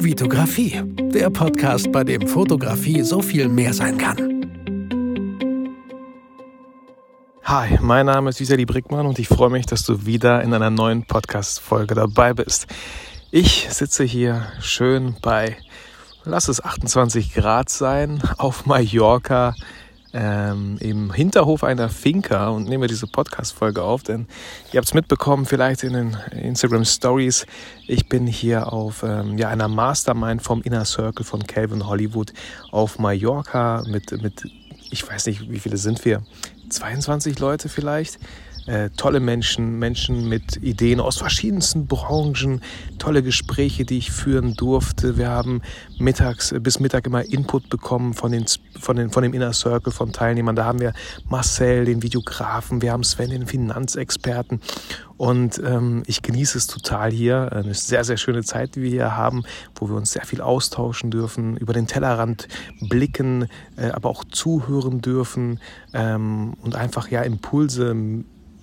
Vitografie, der Podcast, bei dem Fotografie so viel mehr sein kann. Hi, mein Name ist Vitali Brickmann und ich freue mich, dass du wieder in einer neuen Podcast-Folge dabei bist. Ich sitze hier schön bei, lass es 28 Grad sein, auf Mallorca ähm, im Hinterhof einer Finca und nehme diese Podcast-Folge auf, denn ihr habt es mitbekommen, vielleicht in den Instagram Stories. Ich bin hier auf ähm, ja, einer Mastermind vom Inner Circle von Calvin Hollywood auf Mallorca mit, mit, ich weiß nicht, wie viele sind wir? 22 Leute vielleicht äh, tolle Menschen, Menschen mit Ideen aus verschiedensten Branchen, tolle Gespräche, die ich führen durfte. Wir haben mittags bis Mittag immer Input bekommen von, den, von, den, von dem Inner Circle von Teilnehmern. Da haben wir Marcel, den Videografen, wir haben Sven, den Finanzexperten. Und ähm, ich genieße es total hier. Eine sehr, sehr schöne Zeit, die wir hier haben, wo wir uns sehr viel austauschen dürfen, über den Tellerrand blicken, äh, aber auch zuhören dürfen ähm, und einfach ja Impulse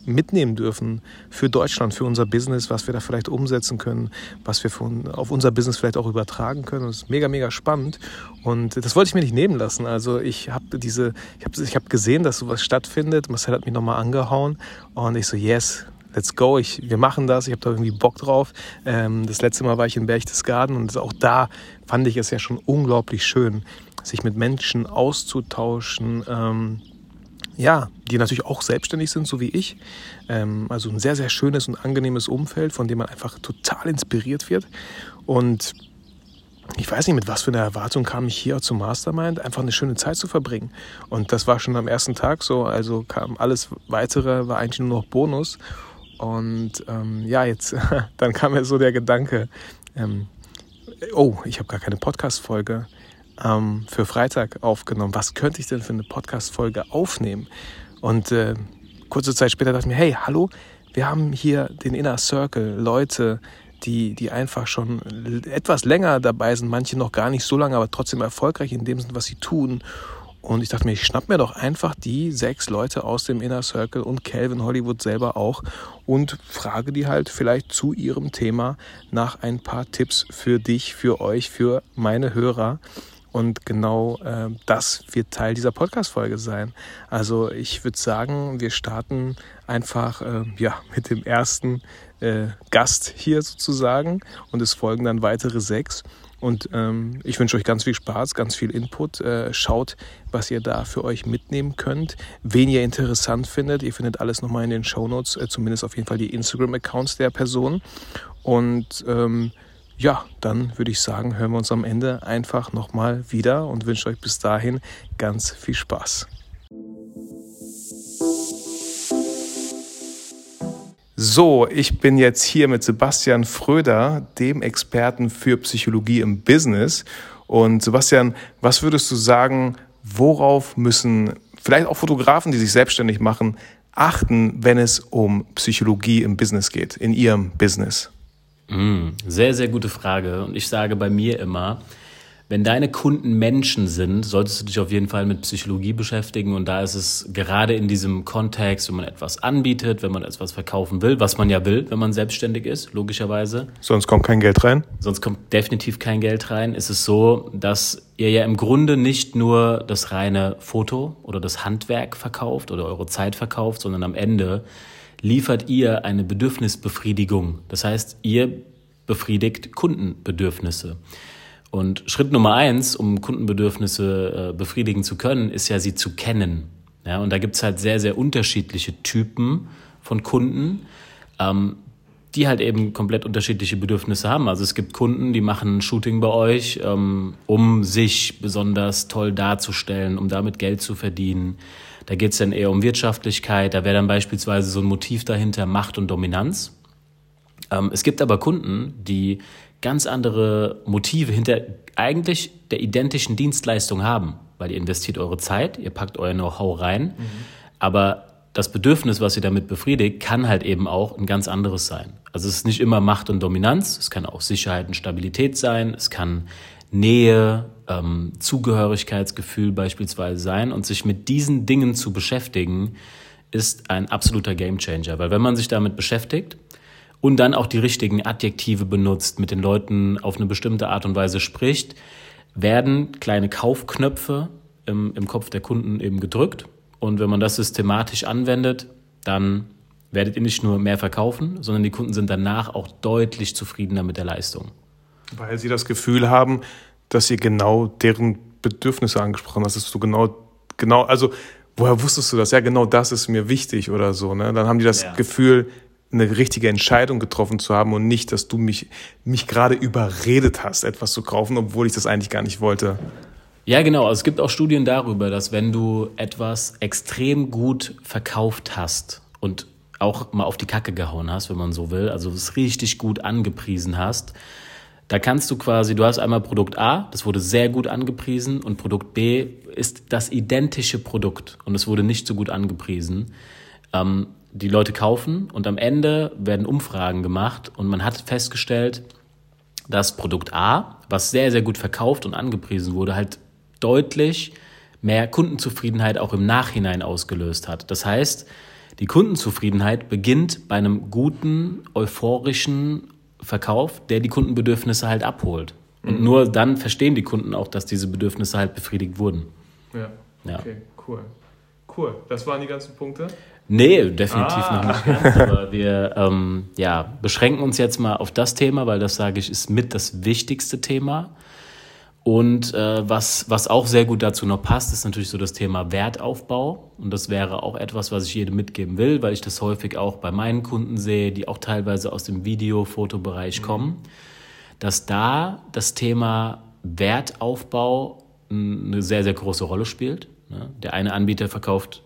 mitnehmen dürfen für Deutschland, für unser Business, was wir da vielleicht umsetzen können, was wir von, auf unser Business vielleicht auch übertragen können. Das ist mega, mega spannend. Und das wollte ich mir nicht nehmen lassen. Also ich habe diese, ich habe ich hab gesehen, dass sowas stattfindet. Marcel hat mich nochmal angehauen und ich so, yes, let's go, ich, wir machen das, ich habe da irgendwie Bock drauf. Ähm, das letzte Mal war ich in Berchtesgaden und auch da fand ich es ja schon unglaublich schön, sich mit Menschen auszutauschen, ähm, ja, die natürlich auch selbstständig sind, so wie ich. Ähm, also ein sehr, sehr schönes und angenehmes Umfeld, von dem man einfach total inspiriert wird. Und ich weiß nicht, mit was für einer Erwartung kam ich hier zum Mastermind, einfach eine schöne Zeit zu verbringen. Und das war schon am ersten Tag so, also kam alles weitere, war eigentlich nur noch Bonus. Und ähm, ja, jetzt, dann kam mir so der Gedanke, ähm, oh, ich habe gar keine Podcast-Folge ähm, für Freitag aufgenommen. Was könnte ich denn für eine Podcast-Folge aufnehmen? Und äh, kurze Zeit später dachte ich mir, hey, hallo, wir haben hier den Inner Circle, Leute, die, die einfach schon etwas länger dabei sind, manche noch gar nicht so lange, aber trotzdem erfolgreich in dem Sinne, was sie tun. Und ich dachte mir, ich schnapp mir doch einfach die sechs Leute aus dem Inner Circle und Calvin Hollywood selber auch und frage die halt vielleicht zu ihrem Thema nach ein paar Tipps für dich, für euch, für meine Hörer. Und genau äh, das wird Teil dieser Podcast-Folge sein. Also ich würde sagen, wir starten einfach äh, ja, mit dem ersten äh, Gast hier sozusagen und es folgen dann weitere sechs. Und ähm, ich wünsche euch ganz viel Spaß, ganz viel Input. Äh, schaut, was ihr da für euch mitnehmen könnt, wen ihr interessant findet. Ihr findet alles nochmal in den Show Notes, äh, zumindest auf jeden Fall die Instagram-Accounts der Person. Und ähm, ja, dann würde ich sagen, hören wir uns am Ende einfach nochmal wieder und wünsche euch bis dahin ganz viel Spaß. So, ich bin jetzt hier mit Sebastian Fröder, dem Experten für Psychologie im Business. Und Sebastian, was würdest du sagen, worauf müssen vielleicht auch Fotografen, die sich selbstständig machen, achten, wenn es um Psychologie im Business geht, in ihrem Business? Mm, sehr, sehr gute Frage. Und ich sage bei mir immer, wenn deine Kunden Menschen sind, solltest du dich auf jeden Fall mit Psychologie beschäftigen. Und da ist es gerade in diesem Kontext, wenn man etwas anbietet, wenn man etwas verkaufen will, was man ja will, wenn man selbstständig ist, logischerweise. Sonst kommt kein Geld rein? Sonst kommt definitiv kein Geld rein. Ist es so, dass ihr ja im Grunde nicht nur das reine Foto oder das Handwerk verkauft oder eure Zeit verkauft, sondern am Ende liefert ihr eine Bedürfnisbefriedigung. Das heißt, ihr befriedigt Kundenbedürfnisse. Und Schritt Nummer eins, um Kundenbedürfnisse äh, befriedigen zu können, ist ja, sie zu kennen. Ja, und da gibt es halt sehr, sehr unterschiedliche Typen von Kunden, ähm, die halt eben komplett unterschiedliche Bedürfnisse haben. Also es gibt Kunden, die machen ein Shooting bei euch, ähm, um sich besonders toll darzustellen, um damit Geld zu verdienen. Da geht es dann eher um Wirtschaftlichkeit. Da wäre dann beispielsweise so ein Motiv dahinter Macht und Dominanz. Ähm, es gibt aber Kunden, die ganz andere Motive hinter eigentlich der identischen Dienstleistung haben, weil ihr investiert eure Zeit, ihr packt euer Know-how rein, mhm. aber das Bedürfnis, was ihr damit befriedigt, kann halt eben auch ein ganz anderes sein. Also es ist nicht immer Macht und Dominanz, es kann auch Sicherheit und Stabilität sein, es kann Nähe, ähm, Zugehörigkeitsgefühl beispielsweise sein und sich mit diesen Dingen zu beschäftigen, ist ein absoluter Gamechanger. Weil wenn man sich damit beschäftigt und dann auch die richtigen Adjektive benutzt, mit den Leuten auf eine bestimmte Art und Weise spricht, werden kleine Kaufknöpfe im, im Kopf der Kunden eben gedrückt. Und wenn man das systematisch anwendet, dann werdet ihr nicht nur mehr verkaufen, sondern die Kunden sind danach auch deutlich zufriedener mit der Leistung. Weil sie das Gefühl haben, dass ihr genau deren Bedürfnisse angesprochen hast, dass du genau, genau, also woher wusstest du das? Ja, genau das ist mir wichtig oder so. Ne? Dann haben die das ja. Gefühl, eine richtige Entscheidung getroffen zu haben und nicht, dass du mich, mich gerade überredet hast, etwas zu kaufen, obwohl ich das eigentlich gar nicht wollte. Ja, genau. Also es gibt auch Studien darüber, dass wenn du etwas extrem gut verkauft hast und auch mal auf die Kacke gehauen hast, wenn man so will, also es richtig gut angepriesen hast, da kannst du quasi, du hast einmal Produkt A, das wurde sehr gut angepriesen und Produkt B ist das identische Produkt und es wurde nicht so gut angepriesen. Ähm, die Leute kaufen und am Ende werden Umfragen gemacht und man hat festgestellt, dass Produkt A, was sehr, sehr gut verkauft und angepriesen wurde, halt deutlich mehr Kundenzufriedenheit auch im Nachhinein ausgelöst hat. Das heißt, die Kundenzufriedenheit beginnt bei einem guten, euphorischen Verkauf, der die Kundenbedürfnisse halt abholt. Und mhm. nur dann verstehen die Kunden auch, dass diese Bedürfnisse halt befriedigt wurden. Ja. ja. Okay, cool. Cool. Das waren die ganzen Punkte? Nee, definitiv ah. noch nicht ganz. Aber wir ähm, ja, beschränken uns jetzt mal auf das Thema, weil das, sage ich, ist mit das wichtigste Thema. Und äh, was, was auch sehr gut dazu noch passt, ist natürlich so das Thema Wertaufbau. Und das wäre auch etwas, was ich jedem mitgeben will, weil ich das häufig auch bei meinen Kunden sehe, die auch teilweise aus dem Video-Fotobereich mhm. kommen, dass da das Thema Wertaufbau eine sehr, sehr große Rolle spielt. Ne? Der eine Anbieter verkauft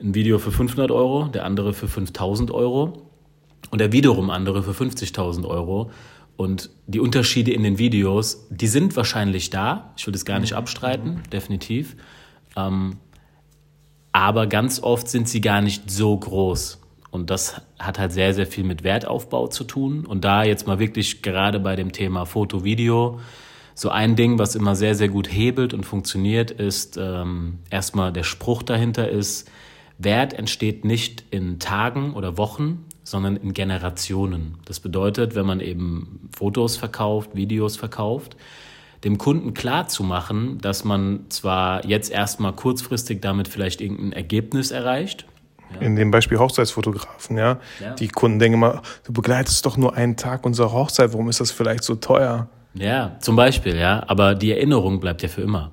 ein Video für 500 Euro, der andere für 5000 Euro und der wiederum andere für 50.000 Euro. Und die Unterschiede in den Videos, die sind wahrscheinlich da. Ich will das gar nicht mhm. abstreiten, definitiv. Ähm, aber ganz oft sind sie gar nicht so groß. Und das hat halt sehr, sehr viel mit Wertaufbau zu tun. Und da jetzt mal wirklich gerade bei dem Thema Foto, Video, so ein Ding, was immer sehr, sehr gut hebelt und funktioniert, ist ähm, erstmal der Spruch dahinter ist, Wert entsteht nicht in Tagen oder Wochen, sondern in Generationen. Das bedeutet, wenn man eben Fotos verkauft, Videos verkauft, dem Kunden klar zu machen, dass man zwar jetzt erstmal kurzfristig damit vielleicht irgendein Ergebnis erreicht. Ja. In dem Beispiel Hochzeitsfotografen, ja? ja. Die Kunden denken immer, du begleitest doch nur einen Tag unserer Hochzeit, warum ist das vielleicht so teuer? Ja, zum Beispiel, ja. Aber die Erinnerung bleibt ja für immer.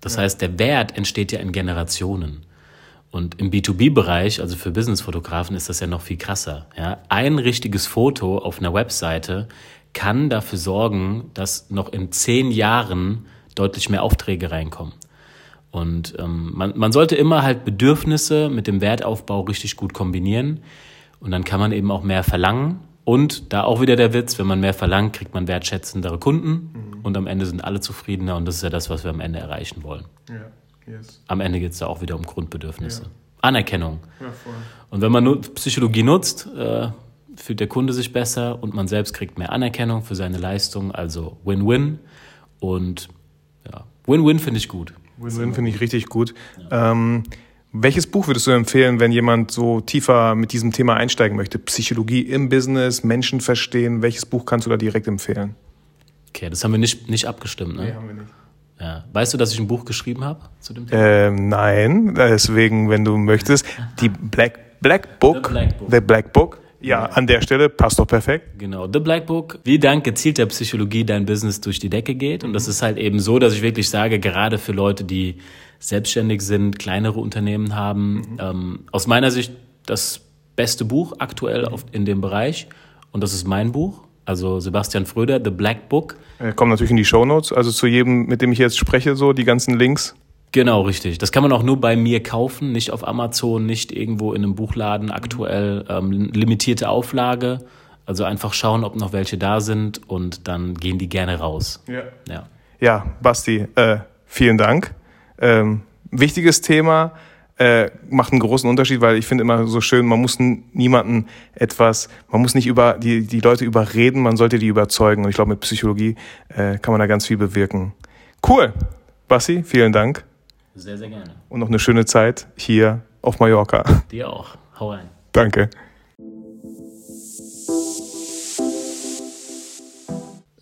Das ja. heißt, der Wert entsteht ja in Generationen. Und im B2B-Bereich, also für Business-Fotografen, ist das ja noch viel krasser. Ja? Ein richtiges Foto auf einer Webseite kann dafür sorgen, dass noch in zehn Jahren deutlich mehr Aufträge reinkommen. Und ähm, man, man sollte immer halt Bedürfnisse mit dem Wertaufbau richtig gut kombinieren. Und dann kann man eben auch mehr verlangen. Und da auch wieder der Witz, wenn man mehr verlangt, kriegt man wertschätzendere Kunden. Mhm. Und am Ende sind alle zufriedener. Und das ist ja das, was wir am Ende erreichen wollen. Ja. Yes. Am Ende geht es da auch wieder um Grundbedürfnisse. Ja. Anerkennung. Ja, und wenn man Psychologie nutzt, äh, fühlt der Kunde sich besser und man selbst kriegt mehr Anerkennung für seine Leistung. Also Win-Win. Und ja, Win-Win finde ich gut. Win-Win finde ich richtig gut. Ja. Ähm, welches Buch würdest du empfehlen, wenn jemand so tiefer mit diesem Thema einsteigen möchte? Psychologie im Business, Menschen verstehen. Welches Buch kannst du da direkt empfehlen? Okay, das haben wir nicht, nicht abgestimmt, ne? Nee, haben wir nicht. Ja. Weißt du, dass ich ein Buch geschrieben habe zu dem Thema? Ähm, nein, deswegen, wenn du möchtest, die Black, Black Book, The Black Book. The Black Book. Ja, an der Stelle passt doch perfekt. Genau, The Black Book, wie dank gezielter Psychologie dein Business durch die Decke geht. Und das ist halt eben so, dass ich wirklich sage, gerade für Leute, die selbstständig sind, kleinere Unternehmen haben, mhm. ähm, aus meiner Sicht das beste Buch aktuell auf, in dem Bereich. Und das ist mein Buch. Also Sebastian Fröder, The Black Book. Kommt natürlich in die Show Notes, also zu jedem, mit dem ich jetzt spreche, so die ganzen Links. Genau, richtig. Das kann man auch nur bei mir kaufen, nicht auf Amazon, nicht irgendwo in einem Buchladen aktuell. Ähm, limitierte Auflage. Also einfach schauen, ob noch welche da sind und dann gehen die gerne raus. Ja, ja. ja Basti, äh, vielen Dank. Ähm, wichtiges Thema äh, macht einen großen Unterschied, weil ich finde immer so schön, man muss niemanden etwas, man muss nicht über die, die Leute überreden, man sollte die überzeugen. Und ich glaube, mit Psychologie äh, kann man da ganz viel bewirken. Cool. Bassi, vielen Dank. Sehr, sehr gerne. Und noch eine schöne Zeit hier auf Mallorca. Dir auch. Hau rein. Danke.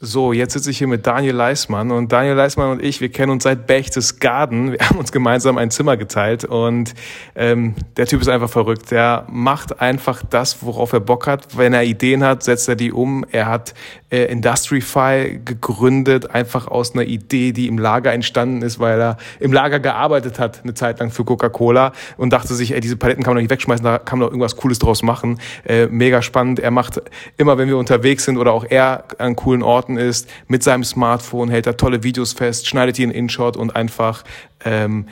So, jetzt sitze ich hier mit Daniel Leismann und Daniel Leismann und ich, wir kennen uns seit Berchtesgaden. Wir haben uns gemeinsam ein Zimmer geteilt und ähm, der Typ ist einfach verrückt. Der macht einfach das, worauf er Bock hat. Wenn er Ideen hat, setzt er die um. Er hat äh, Industrify gegründet, einfach aus einer Idee, die im Lager entstanden ist, weil er im Lager gearbeitet hat, eine Zeit lang für Coca-Cola und dachte sich, ey, diese Paletten kann man doch nicht wegschmeißen, da kann man doch irgendwas Cooles draus machen. Äh, mega spannend. Er macht immer, wenn wir unterwegs sind oder auch er an coolen Orten, Orten ist, mit seinem Smartphone, hält er tolle Videos fest, schneidet die in InShot und einfach ähm,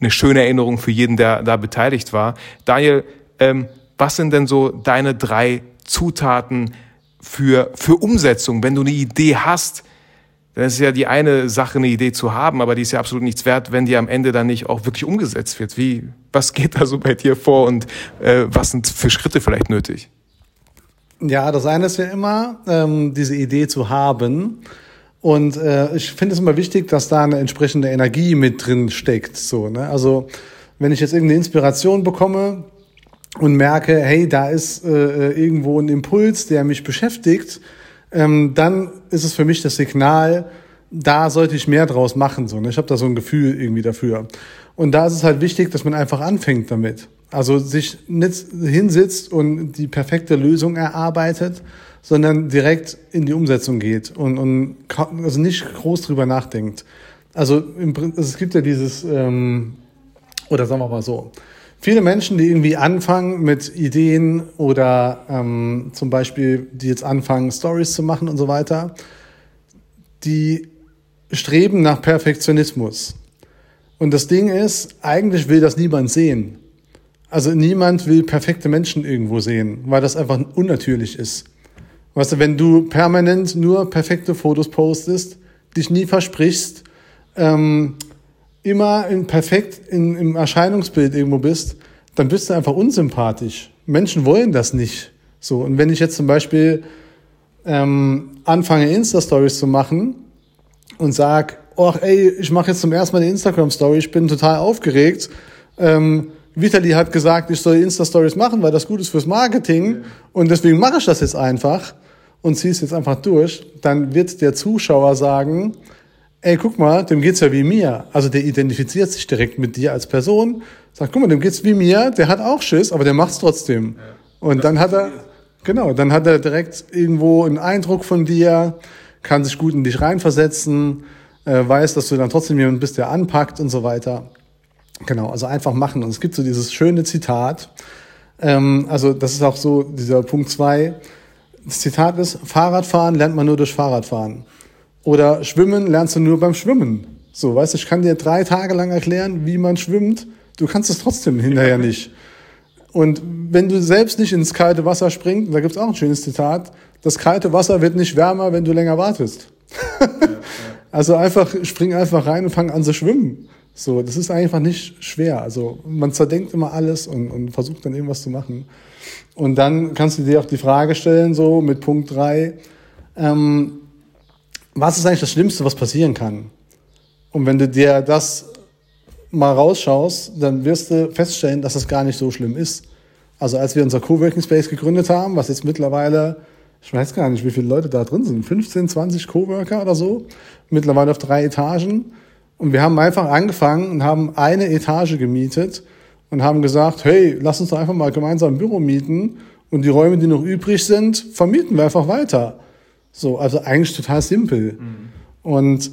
eine schöne Erinnerung für jeden, der da beteiligt war. Daniel, ähm, was sind denn so deine drei Zutaten für, für Umsetzung, wenn du eine Idee hast? Dann ist ja die eine Sache, eine Idee zu haben, aber die ist ja absolut nichts wert, wenn die am Ende dann nicht auch wirklich umgesetzt wird. Wie, was geht da so bei dir vor und äh, was sind für Schritte vielleicht nötig? Ja, das eine ist ja immer, ähm, diese Idee zu haben. Und äh, ich finde es immer wichtig, dass da eine entsprechende Energie mit drin steckt. So, ne? Also wenn ich jetzt irgendeine Inspiration bekomme und merke, hey, da ist äh, irgendwo ein Impuls, der mich beschäftigt, ähm, dann ist es für mich das Signal, da sollte ich mehr draus machen. So, ne? Ich habe da so ein Gefühl irgendwie dafür. Und da ist es halt wichtig, dass man einfach anfängt damit. Also sich nicht hinsitzt und die perfekte Lösung erarbeitet, sondern direkt in die Umsetzung geht und, und also nicht groß drüber nachdenkt. Also, im, also es gibt ja dieses, ähm, oder sagen wir mal so, viele Menschen, die irgendwie anfangen mit Ideen oder ähm, zum Beispiel, die jetzt anfangen, Stories zu machen und so weiter, die streben nach Perfektionismus. Und das Ding ist, eigentlich will das niemand sehen. Also niemand will perfekte Menschen irgendwo sehen, weil das einfach unnatürlich ist. Weißt du, wenn du permanent nur perfekte Fotos postest, dich nie versprichst, ähm, immer in perfekt in, im Erscheinungsbild irgendwo bist, dann bist du einfach unsympathisch. Menschen wollen das nicht. So und wenn ich jetzt zum Beispiel ähm, anfange Insta-Stories zu machen und sag, ach ey, ich mache jetzt zum ersten Mal eine Instagram-Story, ich bin total aufgeregt. Ähm, Vitali hat gesagt, ich soll Insta-Stories machen, weil das gut ist fürs Marketing. Und deswegen mache ich das jetzt einfach und ziehe es jetzt einfach durch. Dann wird der Zuschauer sagen, ey, guck mal, dem geht's ja wie mir. Also der identifiziert sich direkt mit dir als Person. Sagt, guck mal, dem geht's wie mir, der hat auch Schiss, aber der macht's trotzdem. Ja. Und dann hat er, genau, dann hat er direkt irgendwo einen Eindruck von dir, kann sich gut in dich reinversetzen, äh, weiß, dass du dann trotzdem jemand bist, der anpackt und so weiter. Genau, also einfach machen. Und es gibt so dieses schöne Zitat. Ähm, also das ist auch so dieser Punkt zwei. Das Zitat ist, Fahrradfahren lernt man nur durch Fahrradfahren. Oder Schwimmen lernst du nur beim Schwimmen. So, weißt du, ich kann dir drei Tage lang erklären, wie man schwimmt. Du kannst es trotzdem hinterher nicht. Und wenn du selbst nicht ins kalte Wasser springst, da gibt's auch ein schönes Zitat, das kalte Wasser wird nicht wärmer, wenn du länger wartest. Also einfach, spring einfach rein und fang an zu schwimmen. So, das ist einfach nicht schwer. Also man zerdenkt immer alles und, und versucht dann irgendwas zu machen. Und dann kannst du dir auch die Frage stellen, so mit Punkt drei, ähm, was ist eigentlich das Schlimmste, was passieren kann? Und wenn du dir das mal rausschaust, dann wirst du feststellen, dass das gar nicht so schlimm ist. Also als wir unser Coworking Space gegründet haben, was jetzt mittlerweile, ich weiß gar nicht, wie viele Leute da drin sind, 15, 20 Coworker oder so, mittlerweile auf drei Etagen, und wir haben einfach angefangen und haben eine Etage gemietet und haben gesagt, hey, lass uns doch einfach mal gemeinsam ein Büro mieten und die Räume, die noch übrig sind, vermieten wir einfach weiter. So, also eigentlich total simpel. Mhm. Und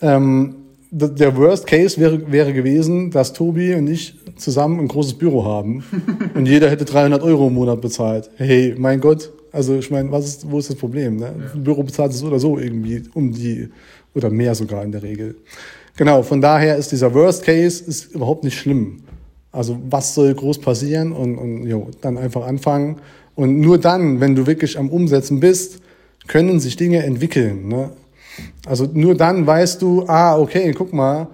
ähm, der Worst Case wäre, wäre gewesen, dass Tobi und ich zusammen ein großes Büro haben und jeder hätte 300 Euro im Monat bezahlt. Hey, mein Gott, also ich meine, was ist, wo ist das Problem? Ne? Ein Büro bezahlt es oder so irgendwie um die oder mehr sogar in der Regel. Genau, von daher ist dieser Worst Case ist überhaupt nicht schlimm. Also was soll groß passieren und, und jo, dann einfach anfangen. Und nur dann, wenn du wirklich am Umsetzen bist, können sich Dinge entwickeln. Ne? Also nur dann weißt du, ah, okay, guck mal,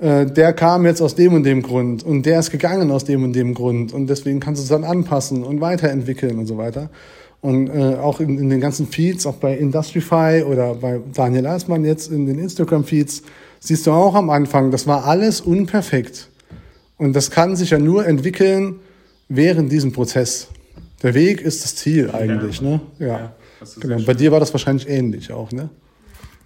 äh, der kam jetzt aus dem und dem Grund und der ist gegangen aus dem und dem Grund und deswegen kannst du es dann anpassen und weiterentwickeln und so weiter. Und äh, auch in, in den ganzen Feeds, auch bei Industrify oder bei Daniel Eismann jetzt in den Instagram-Feeds, siehst du auch am Anfang, das war alles unperfekt. Und das kann sich ja nur entwickeln während diesem Prozess. Der Weg ist das Ziel eigentlich, ja. ne? Ja. ja genau. Bei dir war das wahrscheinlich ähnlich auch, ne?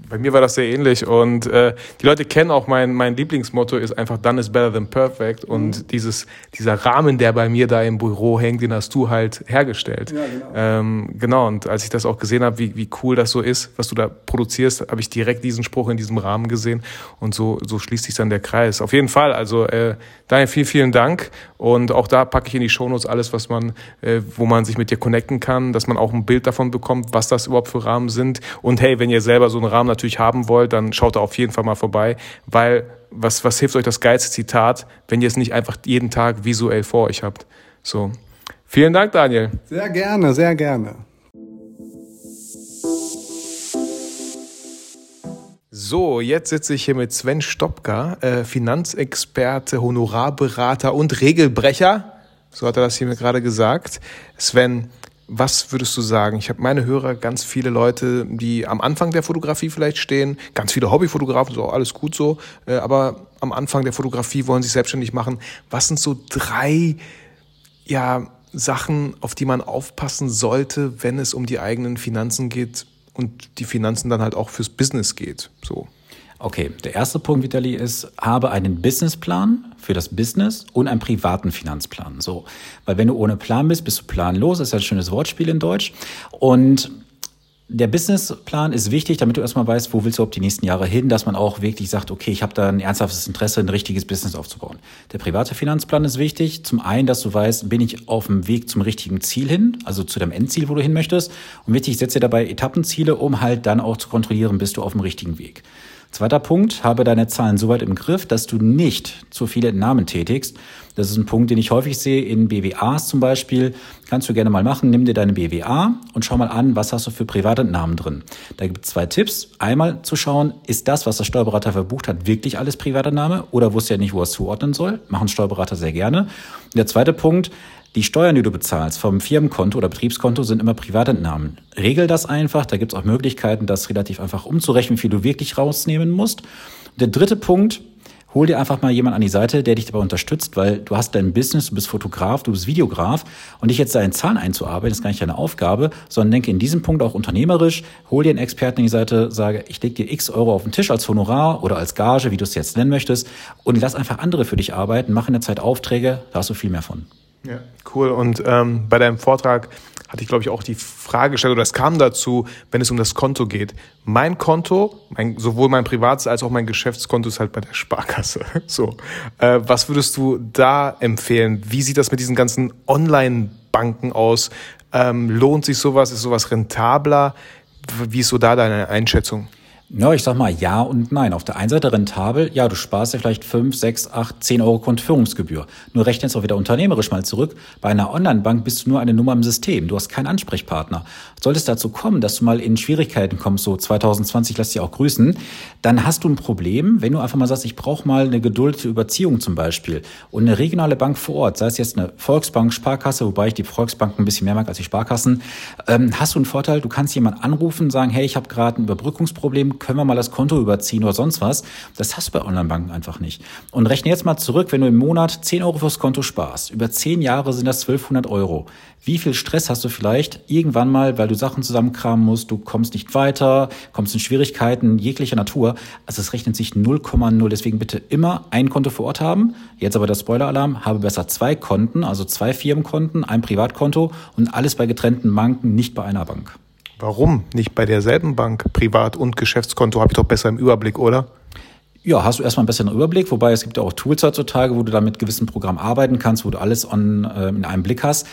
Bei mir war das sehr ähnlich und äh, die Leute kennen auch mein mein Lieblingsmotto ist einfach done is better than perfect und mhm. dieses dieser Rahmen, der bei mir da im Büro hängt, den hast du halt hergestellt. Ja, genau. Ähm, genau und als ich das auch gesehen habe, wie wie cool das so ist, was du da produzierst, habe ich direkt diesen Spruch in diesem Rahmen gesehen und so so schließt sich dann der Kreis. Auf jeden Fall, also äh, Daniel, vielen vielen Dank und auch da packe ich in die Shownotes alles, was man äh, wo man sich mit dir connecten kann, dass man auch ein Bild davon bekommt, was das überhaupt für Rahmen sind und hey, wenn ihr selber so einen Rahmen natürlich haben wollt, dann schaut da auf jeden Fall mal vorbei, weil was, was hilft euch das geilste Zitat, wenn ihr es nicht einfach jeden Tag visuell vor euch habt? So. Vielen Dank, Daniel. Sehr gerne, sehr gerne. So, jetzt sitze ich hier mit Sven Stopka, äh, Finanzexperte, Honorarberater und Regelbrecher. So hat er das hier mir gerade gesagt. Sven, was würdest du sagen? Ich habe meine Hörer, ganz viele Leute, die am Anfang der Fotografie vielleicht stehen, ganz viele Hobbyfotografen, so alles gut so, äh, aber am Anfang der Fotografie wollen sich selbstständig machen. Was sind so drei ja, Sachen, auf die man aufpassen sollte, wenn es um die eigenen Finanzen geht und die Finanzen dann halt auch fürs Business geht? So. Okay, der erste Punkt, Vitali, ist, habe einen Businessplan für das Business und einen privaten Finanzplan. So, weil wenn du ohne Plan bist, bist du planlos. Das ist ja ein schönes Wortspiel in Deutsch. Und der Businessplan ist wichtig, damit du erstmal weißt, wo willst du ob die nächsten Jahre hin, dass man auch wirklich sagt, okay, ich habe da ein ernsthaftes Interesse, ein richtiges Business aufzubauen. Der private Finanzplan ist wichtig. Zum einen, dass du weißt, bin ich auf dem Weg zum richtigen Ziel hin, also zu dem Endziel, wo du hin möchtest. Und wichtig, setze dir dabei Etappenziele, um halt dann auch zu kontrollieren, bist du auf dem richtigen Weg. Zweiter Punkt, habe deine Zahlen so weit im Griff, dass du nicht zu viele Entnahmen tätigst. Das ist ein Punkt, den ich häufig sehe in BWAs zum Beispiel. Kannst du gerne mal machen. Nimm dir deine BWA und schau mal an, was hast du für Privatentnahmen drin. Da gibt es zwei Tipps. Einmal zu schauen, ist das, was der Steuerberater verbucht hat, wirklich alles Privatentnahme oder wusste er nicht, wo er es zuordnen soll? Machen Steuerberater sehr gerne. Und der zweite Punkt, die Steuern, die du bezahlst vom Firmenkonto oder Betriebskonto, sind immer Privatentnahmen. Regel das einfach. Da gibt es auch Möglichkeiten, das relativ einfach umzurechnen, wie viel du wirklich rausnehmen musst. Der dritte Punkt, hol dir einfach mal jemand an die Seite, der dich dabei unterstützt, weil du hast dein Business, du bist Fotograf, du bist Videograf und dich jetzt da in Zahlen einzuarbeiten, ist gar nicht deine Aufgabe, sondern denke in diesem Punkt auch unternehmerisch, hol dir einen Experten an die Seite, sage, ich leg dir x Euro auf den Tisch als Honorar oder als Gage, wie du es jetzt nennen möchtest und lass einfach andere für dich arbeiten, mach in der Zeit Aufträge, da hast du viel mehr von. Ja, cool. Und ähm, bei deinem Vortrag hatte ich, glaube ich, auch die Frage gestellt, oder es kam dazu, wenn es um das Konto geht. Mein Konto, mein, sowohl mein privates als auch mein Geschäftskonto ist halt bei der Sparkasse. So, äh, was würdest du da empfehlen? Wie sieht das mit diesen ganzen Online-Banken aus? Ähm, lohnt sich sowas? Ist sowas rentabler? Wie ist so da deine Einschätzung? Ja, ich sag mal ja und nein. Auf der einen Seite rentabel, ja, du sparst dir vielleicht 5, 6, 8, 10 Euro Kontoführungsgebühr. Nur rechne jetzt auch wieder unternehmerisch mal zurück. Bei einer Online-Bank bist du nur eine Nummer im System. Du hast keinen Ansprechpartner. Sollte es dazu kommen, dass du mal in Schwierigkeiten kommst, so 2020, lass dich auch grüßen, dann hast du ein Problem, wenn du einfach mal sagst, ich brauche mal eine geduldete Überziehung zum Beispiel und eine regionale Bank vor Ort, sei es jetzt eine Volksbank, Sparkasse, wobei ich die Volksbank ein bisschen mehr mag als die Sparkassen, ähm, hast du einen Vorteil, du kannst jemanden anrufen, sagen, hey, ich habe gerade ein Überbrückungsproblem, können wir mal das Konto überziehen oder sonst was. Das hast du bei Online-Banken einfach nicht. Und rechne jetzt mal zurück, wenn du im Monat 10 Euro fürs Konto sparst. Über 10 Jahre sind das 1200 Euro. Wie viel Stress hast du vielleicht irgendwann mal, weil du Sachen zusammenkramen musst, du kommst nicht weiter, kommst in Schwierigkeiten jeglicher Natur. Also es rechnet sich 0,0. Deswegen bitte immer ein Konto vor Ort haben. Jetzt aber der Spoiler-Alarm, habe besser zwei Konten, also zwei Firmenkonten, ein Privatkonto und alles bei getrennten Banken, nicht bei einer Bank. Warum nicht bei derselben Bank Privat- und Geschäftskonto? Habe ich doch besser im Überblick, oder? Ja, hast du erstmal einen besseren Überblick, wobei es gibt ja auch Tools heutzutage, wo du da mit gewissen Programmen arbeiten kannst, wo du alles on, äh, in einem Blick hast.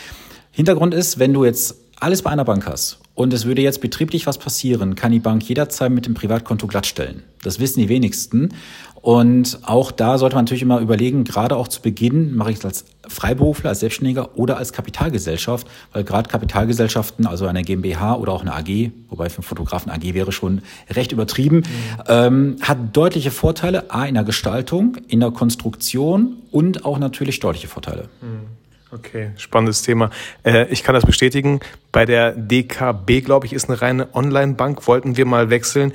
Hintergrund ist, wenn du jetzt alles bei einer Bank hast und es würde jetzt betrieblich was passieren, kann die Bank jederzeit mit dem Privatkonto glattstellen. Das wissen die wenigsten. Und auch da sollte man natürlich immer überlegen, gerade auch zu Beginn, mache ich es als Freiberufler, als Selbstständiger oder als Kapitalgesellschaft, weil gerade Kapitalgesellschaften, also eine GmbH oder auch eine AG, wobei für Fotografen AG wäre schon recht übertrieben, mhm. ähm, hat deutliche Vorteile, A in der Gestaltung, in der Konstruktion und auch natürlich steuerliche Vorteile. Mhm. Okay, spannendes Thema. Äh, ich kann das bestätigen. Bei der DKB, glaube ich, ist eine reine Online-Bank. Wollten wir mal wechseln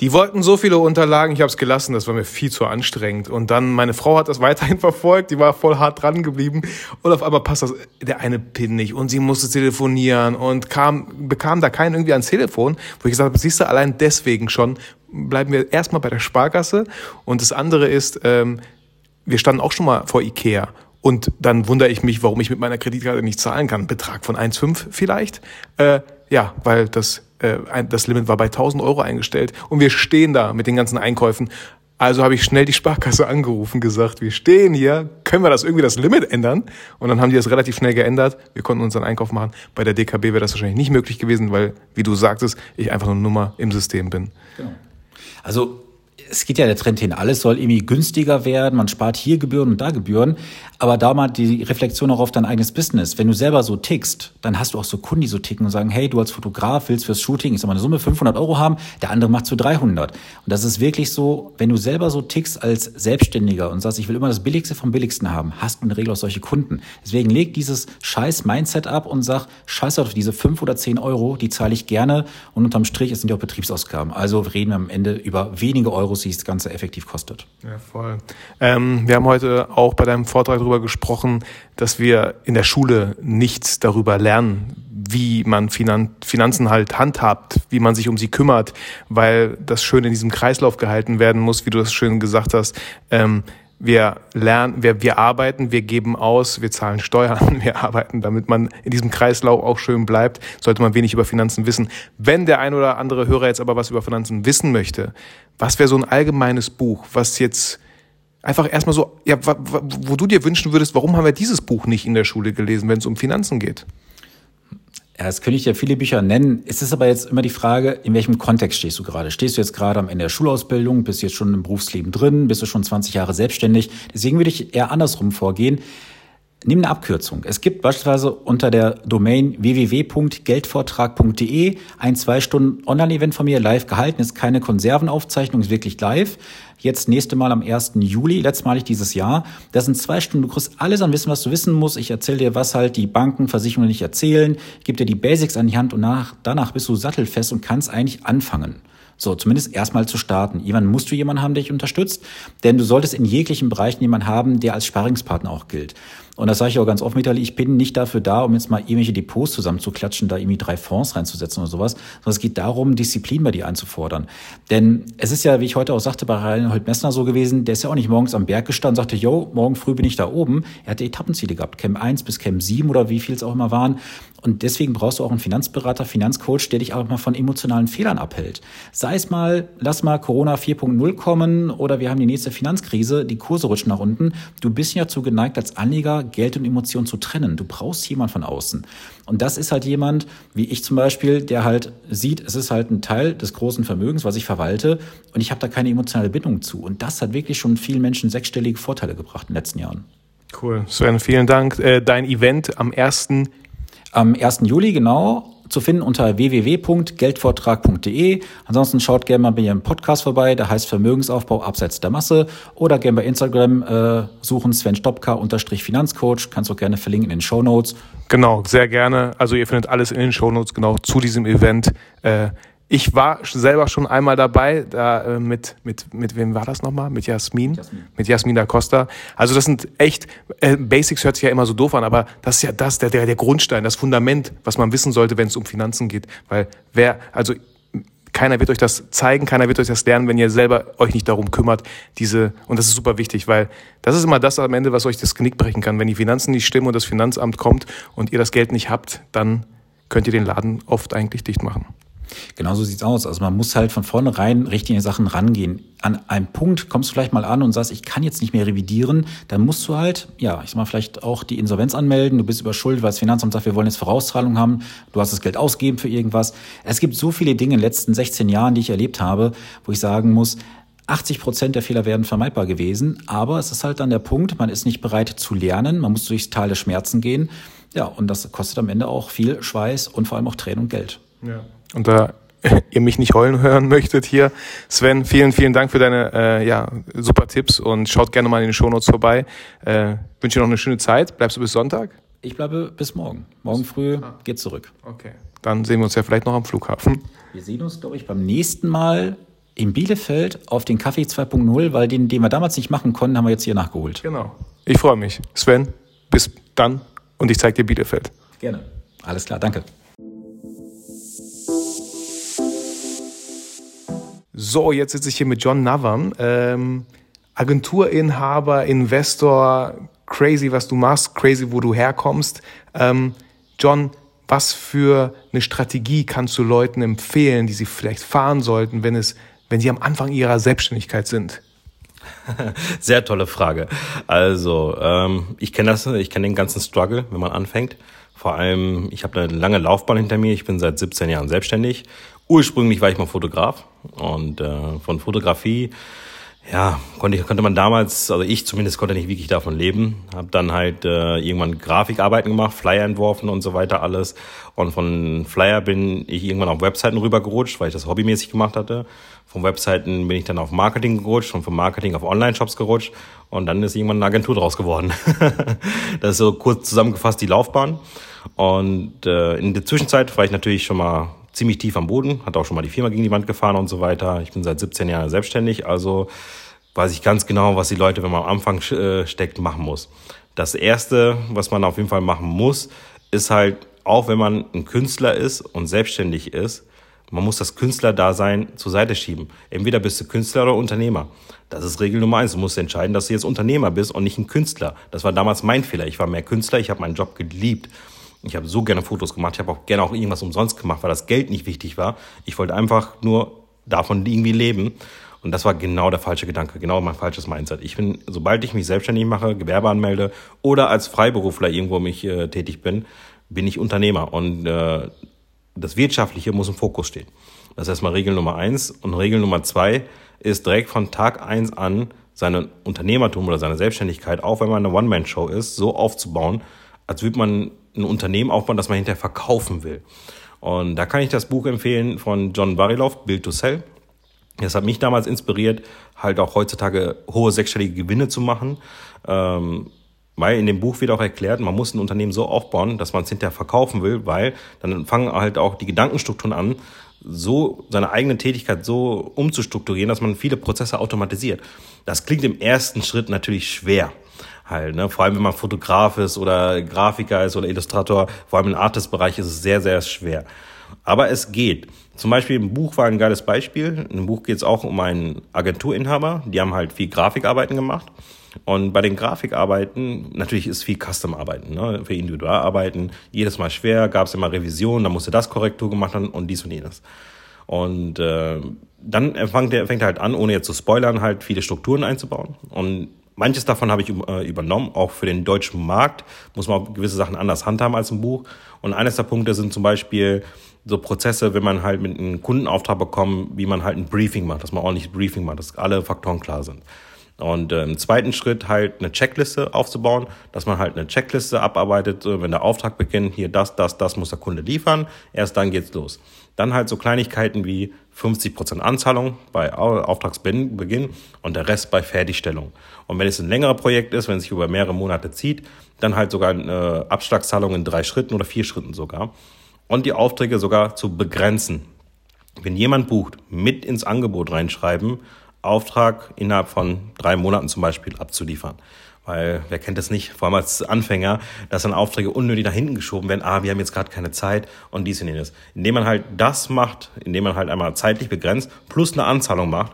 Die wollten so viele Unterlagen, ich habe es gelassen, das war mir viel zu anstrengend. Und dann, meine Frau hat das weiterhin verfolgt, die war voll hart dran geblieben. Und auf einmal passt das, der eine Pin nicht und sie musste telefonieren und kam, bekam da keinen irgendwie ans Telefon, wo ich gesagt habe, siehst du, allein deswegen schon bleiben wir erstmal bei der Sparkasse. Und das andere ist, ähm, wir standen auch schon mal vor Ikea. Und dann wundere ich mich, warum ich mit meiner Kreditkarte nicht zahlen kann. Betrag von 1,5 vielleicht. Äh, ja, weil das, äh, das Limit war bei 1000 Euro eingestellt. Und wir stehen da mit den ganzen Einkäufen. Also habe ich schnell die Sparkasse angerufen, gesagt, wir stehen hier, können wir das irgendwie das Limit ändern? Und dann haben die das relativ schnell geändert. Wir konnten unseren Einkauf machen. Bei der DKB wäre das wahrscheinlich nicht möglich gewesen, weil, wie du sagtest, ich einfach eine Nummer im System bin. Genau. Also es geht ja der Trend hin, alles soll irgendwie günstiger werden, man spart hier Gebühren und da Gebühren, aber da mal die Reflexion auch auf dein eigenes Business. Wenn du selber so tickst, dann hast du auch so Kunden, die so ticken und sagen, hey, du als Fotograf willst fürs Shooting, ich sag mal, eine Summe 500 Euro haben, der andere macht zu 300. Und das ist wirklich so, wenn du selber so tickst als Selbstständiger und sagst, ich will immer das Billigste vom Billigsten haben, hast du in der Regel auch solche Kunden. Deswegen leg dieses scheiß Mindset ab und sag, scheiß auf diese 5 oder 10 Euro, die zahle ich gerne und unterm Strich sind ja auch Betriebsausgaben. Also reden wir am Ende über wenige Die das Ganze effektiv kostet. Ja, voll. Ähm, wir haben heute auch bei deinem Vortrag darüber gesprochen, dass wir in der Schule nichts darüber lernen, wie man Finanzen halt handhabt, wie man sich um sie kümmert, weil das schön in diesem Kreislauf gehalten werden muss, wie du das schön gesagt hast. Ähm, wir lernen, wir, wir arbeiten, wir geben aus, wir zahlen Steuern, wir arbeiten, damit man in diesem Kreislauf auch schön bleibt, sollte man wenig über Finanzen wissen. Wenn der ein oder andere Hörer jetzt aber was über Finanzen wissen möchte, was wäre so ein allgemeines Buch, was jetzt einfach erstmal so, ja, wo du dir wünschen würdest, warum haben wir dieses Buch nicht in der Schule gelesen, wenn es um Finanzen geht? Ja, das könnte ich ja viele Bücher nennen. Es ist aber jetzt immer die Frage, in welchem Kontext stehst du gerade? Stehst du jetzt gerade am Ende der Schulausbildung? Bist du jetzt schon im Berufsleben drin? Bist du schon 20 Jahre selbstständig? Deswegen würde ich eher andersrum vorgehen. Nimm eine Abkürzung. Es gibt beispielsweise unter der Domain www.geldvortrag.de ein zwei Stunden Online-Event von mir live gehalten. Ist keine Konservenaufzeichnung, ist wirklich live. Jetzt nächste Mal am 1. Juli, letztmalig dieses Jahr. Das sind zwei Stunden. Du kriegst alles an Wissen, was du wissen musst. Ich erzähle dir, was halt die Banken, Versicherungen nicht erzählen. Gib dir die Basics an die Hand und nach, danach bist du sattelfest und kannst eigentlich anfangen. So, zumindest erstmal zu starten. Irgendwann musst du jemanden haben, der dich unterstützt, denn du solltest in jeglichen Bereichen jemanden haben, der als Sparingspartner auch gilt. Und das sage ich auch ganz offen, Vitali, ich bin nicht dafür da, um jetzt mal irgendwelche Depots zusammenzuklatschen, da irgendwie drei Fonds reinzusetzen oder sowas, sondern es geht darum, Disziplin bei dir einzufordern. Denn es ist ja, wie ich heute auch sagte, bei Reinhold Messner so gewesen, der ist ja auch nicht morgens am Berg gestanden sagte, yo, morgen früh bin ich da oben. Er hatte Etappenziele gehabt, Camp 1 bis Camp 7 oder wie viel es auch immer waren. Und deswegen brauchst du auch einen Finanzberater, Finanzcoach, der dich auch mal von emotionalen Fehlern abhält. Sei es mal, lass mal Corona 4.0 kommen oder wir haben die nächste Finanzkrise, die Kurse rutschen nach unten. Du bist ja zu geneigt, als Anleger Geld und Emotionen zu trennen. Du brauchst jemand von außen. Und das ist halt jemand, wie ich zum Beispiel, der halt sieht, es ist halt ein Teil des großen Vermögens, was ich verwalte und ich habe da keine emotionale Bindung zu. Und das hat wirklich schon vielen Menschen sechsstellige Vorteile gebracht in den letzten Jahren. Cool. Sven, vielen Dank. Äh, dein Event am 1. Am 1. Juli, genau zu finden unter www.geldvortrag.de. Ansonsten schaut gerne mal bei Ihrem Podcast vorbei, der heißt Vermögensaufbau abseits der Masse. Oder gerne bei Instagram äh, suchen Sven Stopka unterstrich Finanzcoach. Kannst du gerne verlinken in den Show Notes. Genau, sehr gerne. Also ihr findet alles in den Show Notes genau zu diesem Event. Äh, ich war selber schon einmal dabei, da äh, mit, mit, mit wem war das nochmal? Mit Jasmin? Jasmin. Mit Jasmin da Costa. Also das sind echt, äh, Basics hört sich ja immer so doof an, aber das ist ja das, der, der, der Grundstein, das Fundament, was man wissen sollte, wenn es um Finanzen geht. Weil wer, also keiner wird euch das zeigen, keiner wird euch das lernen, wenn ihr selber euch nicht darum kümmert. Diese, und das ist super wichtig, weil das ist immer das am Ende, was euch das Genick brechen kann. Wenn die Finanzen nicht stimmen und das Finanzamt kommt und ihr das Geld nicht habt, dann könnt ihr den Laden oft eigentlich dicht machen. Genau so sieht's aus. Also man muss halt von vornherein richtige Sachen rangehen. An einem Punkt kommst du vielleicht mal an und sagst, ich kann jetzt nicht mehr revidieren. Dann musst du halt, ja, ich sag mal, vielleicht auch die Insolvenz anmelden. Du bist überschuldet, weil das Finanzamt sagt, wir wollen jetzt Vorauszahlung haben. Du hast das Geld ausgeben für irgendwas. Es gibt so viele Dinge in den letzten 16 Jahren, die ich erlebt habe, wo ich sagen muss, 80 Prozent der Fehler wären vermeidbar gewesen, aber es ist halt dann der Punkt, man ist nicht bereit zu lernen, man muss durchs Tal der Schmerzen gehen. Ja, und das kostet am Ende auch viel Schweiß und vor allem auch Tränen und Geld. Ja und da ihr mich nicht heulen hören möchtet hier. Sven, vielen, vielen Dank für deine äh, ja, super Tipps und schaut gerne mal in den Shownotes vorbei. Äh, wünsche dir noch eine schöne Zeit. Bleibst du bis Sonntag? Ich bleibe bis morgen. Morgen früh ah. geht zurück. Okay. Dann sehen wir uns ja vielleicht noch am Flughafen. Wir sehen uns, glaube ich, beim nächsten Mal In Bielefeld auf den Kaffee 2.0, weil den, den wir damals nicht machen konnten, haben wir jetzt hier nachgeholt. Genau. Ich freue mich. Sven, bis dann und ich zeige dir Bielefeld. Gerne. Alles klar, danke. So, jetzt sitze ich hier mit John Navam, ähm, Agenturinhaber, Investor, crazy, was du machst, crazy, wo du herkommst. Ähm, John, was für eine Strategie kannst du Leuten empfehlen, die sie vielleicht fahren sollten, wenn es, wenn sie am Anfang ihrer Selbstständigkeit sind? Sehr tolle Frage. Also, ähm, ich kenne das, ich kenne den ganzen Struggle, wenn man anfängt. Vor allem, ich habe eine lange Laufbahn hinter mir. Ich bin seit 17 Jahren selbstständig. Ursprünglich war ich mal Fotograf und äh, von Fotografie ja, konnte, konnte man damals, also ich zumindest konnte nicht wirklich davon leben. Habe dann halt äh, irgendwann Grafikarbeiten gemacht, Flyer entworfen und so weiter alles. Und von Flyer bin ich irgendwann auf Webseiten rübergerutscht, weil ich das hobbymäßig gemacht hatte. Von Webseiten bin ich dann auf Marketing gerutscht und vom Marketing auf Online-Shops gerutscht. Und dann ist irgendwann eine Agentur draus geworden. das ist so kurz zusammengefasst die Laufbahn. Und äh, in der Zwischenzeit war ich natürlich schon mal ziemlich tief am Boden, hat auch schon mal die Firma gegen die Wand gefahren und so weiter. Ich bin seit 17 Jahren selbstständig, also weiß ich ganz genau, was die Leute, wenn man am Anfang äh, steckt, machen muss. Das erste, was man auf jeden Fall machen muss, ist halt, auch wenn man ein Künstler ist und selbstständig ist, man muss das Künstlerdasein zur Seite schieben. Entweder bist du Künstler oder Unternehmer. Das ist Regel Nummer eins. Du musst entscheiden, dass du jetzt Unternehmer bist und nicht ein Künstler. Das war damals mein Fehler. Ich war mehr Künstler, ich habe meinen Job geliebt. Ich habe so gerne Fotos gemacht, ich habe auch gerne auch irgendwas umsonst gemacht, weil das Geld nicht wichtig war. Ich wollte einfach nur davon irgendwie leben. Und das war genau der falsche Gedanke, genau mein falsches Mindset. Ich bin, sobald ich mich selbstständig mache, Gewerbe anmelde oder als Freiberufler irgendwo mich äh, tätig bin, bin ich Unternehmer. Und äh, das Wirtschaftliche muss im Fokus stehen. Das ist erstmal Regel Nummer eins. Und Regel Nummer zwei ist direkt von Tag eins an seine Unternehmertum oder seine Selbstständigkeit, auch wenn man eine One-Man-Show ist, so aufzubauen, als würde man ein Unternehmen aufbauen, das man hinterher verkaufen will. Und da kann ich das Buch empfehlen von John Bariloff, Build to Sell. Das hat mich damals inspiriert, halt auch heutzutage hohe sechsstellige Gewinne zu machen. Ähm, weil in dem Buch wird auch erklärt, man muss ein Unternehmen so aufbauen, dass man es hinterher verkaufen will, weil dann fangen halt auch die Gedankenstrukturen an, so seine eigene Tätigkeit so umzustrukturieren, dass man viele Prozesse automatisiert. Das klingt im ersten Schritt natürlich schwer halt. Ne? Vor allem, wenn man Fotograf ist oder Grafiker ist oder Illustrator, vor allem im Artist-Bereich ist es sehr, sehr schwer. Aber es geht. Zum Beispiel im Buch war ein geiles Beispiel. Im Buch geht es auch um einen Agenturinhaber. Die haben halt viel Grafikarbeiten gemacht. Und bei den Grafikarbeiten, natürlich ist viel Custom-Arbeiten, ne? für Individualarbeiten. Jedes Mal schwer, gab es immer Revisionen, da musste das Korrektur gemacht werden und dies und jenes. Und äh, dann fängt er, fängt er halt an, ohne jetzt zu spoilern, halt viele Strukturen einzubauen. Und Manches davon habe ich äh, übernommen, auch für den deutschen Markt muss man gewisse Sachen anders handhaben als im Buch. Und eines der Punkte sind zum Beispiel so Prozesse, wenn man halt mit einem Kundenauftrag bekommt, wie man halt ein Briefing macht, dass man ordentlich Briefing macht, dass alle Faktoren klar sind. Und äh, im zweiten Schritt halt eine Checkliste aufzubauen, dass man halt eine Checkliste abarbeitet, wenn der Auftrag beginnt, hier das, das, das muss der Kunde liefern, erst dann geht's los. Dann halt so Kleinigkeiten wie 50% Anzahlung bei Auftragsbeginn und der Rest bei Fertigstellung. Und wenn es ein längerer Projekt ist, wenn es sich über mehrere Monate zieht, dann halt sogar eine Abschlagszahlung in drei Schritten oder vier Schritten sogar. Und die Aufträge sogar zu begrenzen. Wenn jemand bucht, mit ins Angebot reinschreiben, Auftrag innerhalb von drei Monaten zum Beispiel abzuliefern. Weil wer kennt das nicht, vor allem als Anfänger, dass dann Aufträge unnötig nach hinten geschoben werden, ah, wir haben jetzt gerade keine Zeit und dies und jenes. Indem man halt das macht, indem man halt einmal zeitlich begrenzt, plus eine Anzahlung macht,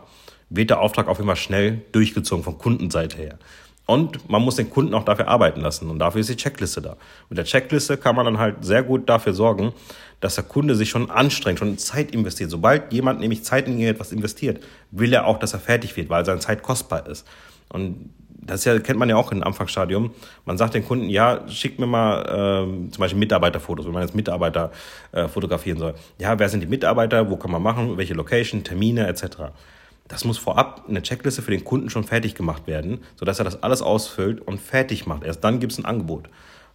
wird der Auftrag auf immer schnell durchgezogen von Kundenseite her. Und man muss den Kunden auch dafür arbeiten lassen. Und dafür ist die Checkliste da. Mit der Checkliste kann man dann halt sehr gut dafür sorgen, dass der Kunde sich schon anstrengt, schon Zeit investiert. Sobald jemand nämlich Zeit in etwas investiert, will er auch, dass er fertig wird, weil seine Zeit kostbar ist. Und das ja, kennt man ja auch im Anfangsstadium. Man sagt den Kunden, ja, schickt mir mal ähm, zum Beispiel Mitarbeiterfotos, wenn man jetzt Mitarbeiter äh, fotografieren soll. Ja, wer sind die Mitarbeiter, wo kann man machen, welche Location, Termine etc. Das muss vorab eine Checkliste für den Kunden schon fertig gemacht werden, sodass er das alles ausfüllt und fertig macht. Erst dann gibt es ein Angebot.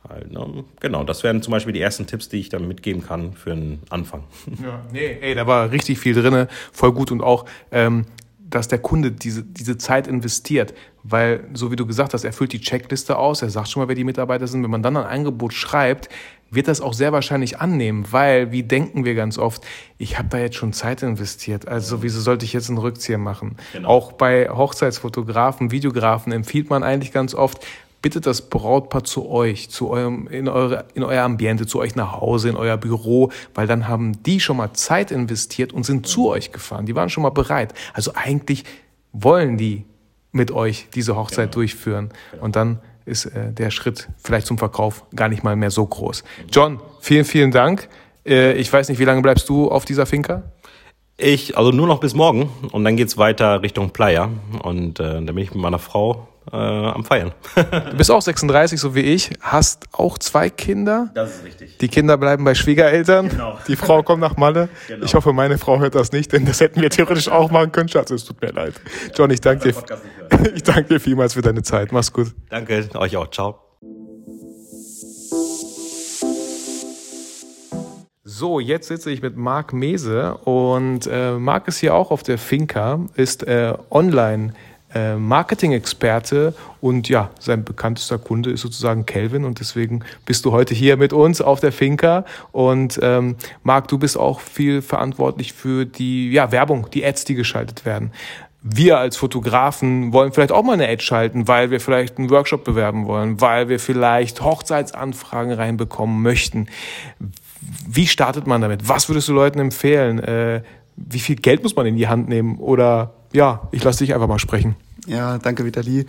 Halt, ne? Genau, das wären zum Beispiel die ersten Tipps, die ich dann mitgeben kann für einen Anfang. Ja, nee, ey, da war richtig viel drin, voll gut und auch ähm, dass der Kunde diese, diese Zeit investiert. Weil, so wie du gesagt hast, er füllt die Checkliste aus, er sagt schon mal, wer die Mitarbeiter sind. Wenn man dann ein Angebot schreibt, wird das auch sehr wahrscheinlich annehmen, weil, wie denken wir ganz oft, ich habe da jetzt schon Zeit investiert, also wieso sollte ich jetzt einen Rückzieher machen? Genau. Auch bei Hochzeitsfotografen, Videografen empfiehlt man eigentlich ganz oft, bittet das Brautpaar zu euch, zu eurem, in, eure, in euer Ambiente, zu euch nach Hause, in euer Büro, weil dann haben die schon mal Zeit investiert und sind zu euch gefahren. Die waren schon mal bereit. Also eigentlich wollen die mit euch diese Hochzeit durchführen. Und dann ist äh, der Schritt vielleicht zum Verkauf gar nicht mal mehr so groß. John, vielen, vielen Dank. Äh, ich weiß nicht, wie lange bleibst du auf dieser Finca? Ich, also nur noch bis morgen und dann geht's weiter Richtung Playa und äh, dann bin ich mit meiner Frau äh, am Feiern. Du bist auch 36, so wie ich, hast auch zwei Kinder. Das ist richtig. Die Kinder bleiben bei Schwiegereltern. Genau. Die Frau kommt nach Malle. Genau. Ich hoffe, meine Frau hört das nicht, denn das hätten wir theoretisch auch machen können. Schatz, es tut mir leid. John, ich danke dir, ich danke dir vielmals für deine Zeit. Mach's gut. Danke, euch auch. Ciao. So, jetzt sitze ich mit Marc Mese und äh, Marc ist hier auch auf der Finca, ist äh, online äh, Marketing-Experte und ja, sein bekanntester Kunde ist sozusagen Kelvin und deswegen bist du heute hier mit uns auf der Finca und ähm, Marc, du bist auch viel verantwortlich für die ja, Werbung, die Ads, die geschaltet werden. Wir als Fotografen wollen vielleicht auch mal eine Ad schalten, weil wir vielleicht einen Workshop bewerben wollen, weil wir vielleicht Hochzeitsanfragen reinbekommen möchten. Wie startet man damit? Was würdest du Leuten empfehlen? Äh, wie viel Geld muss man in die Hand nehmen? Oder ja, ich lasse dich einfach mal sprechen. Ja, danke Vitali.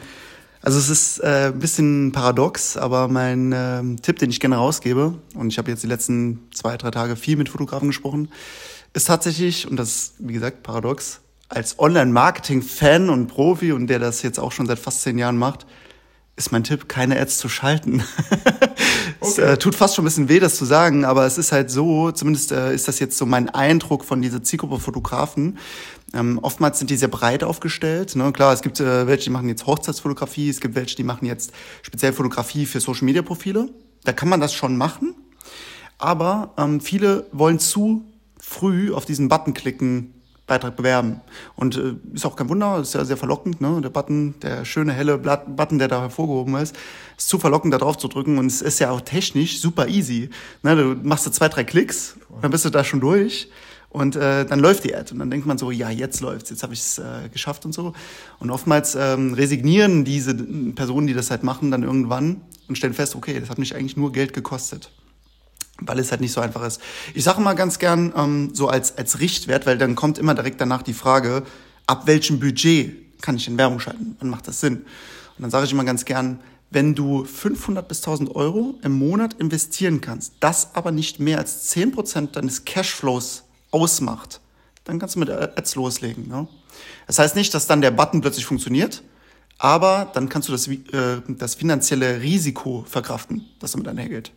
Also es ist äh, ein bisschen paradox, aber mein ähm, Tipp, den ich gerne rausgebe, und ich habe jetzt die letzten zwei, drei Tage viel mit Fotografen gesprochen, ist tatsächlich, und das ist wie gesagt paradox, als Online-Marketing-Fan und Profi und der das jetzt auch schon seit fast zehn Jahren macht, ist mein Tipp, keine Ads zu schalten. Es äh, tut fast schon ein bisschen weh, das zu sagen, aber es ist halt so, zumindest äh, ist das jetzt so mein Eindruck von dieser Zielgruppe Fotografen. Ähm, oftmals sind die sehr breit aufgestellt. Ne? Klar, es gibt äh, welche, die machen jetzt Hochzeitsfotografie, es gibt welche, die machen jetzt speziell Fotografie für Social-Media-Profile. Da kann man das schon machen, aber ähm, viele wollen zu früh auf diesen Button klicken, Beitrag bewerben. Und äh, ist auch kein Wunder, ist ja sehr verlockend, ne? Der Button, der schöne helle Blatt Button, der da hervorgehoben ist, ist zu verlockend, da drauf zu drücken und es ist ja auch technisch super easy. Ne? Du machst da zwei, drei Klicks, dann bist du da schon durch. Und äh, dann läuft die Ad und dann denkt man so, ja, jetzt läuft's, jetzt habe ich es äh, geschafft und so. Und oftmals ähm, resignieren diese Personen, die das halt machen, dann irgendwann und stellen fest, okay, das hat mich eigentlich nur Geld gekostet weil es halt nicht so einfach ist. Ich sage mal ganz gern ähm, so als, als Richtwert, weil dann kommt immer direkt danach die Frage, ab welchem Budget kann ich in Werbung schalten? Wann macht das Sinn? Und dann sage ich immer ganz gern, wenn du 500 bis 1000 Euro im Monat investieren kannst, das aber nicht mehr als 10% deines Cashflows ausmacht, dann kannst du mit Ads loslegen. Ne? Das heißt nicht, dass dann der Button plötzlich funktioniert, aber dann kannst du das, äh, das finanzielle Risiko verkraften, das damit einhergeht.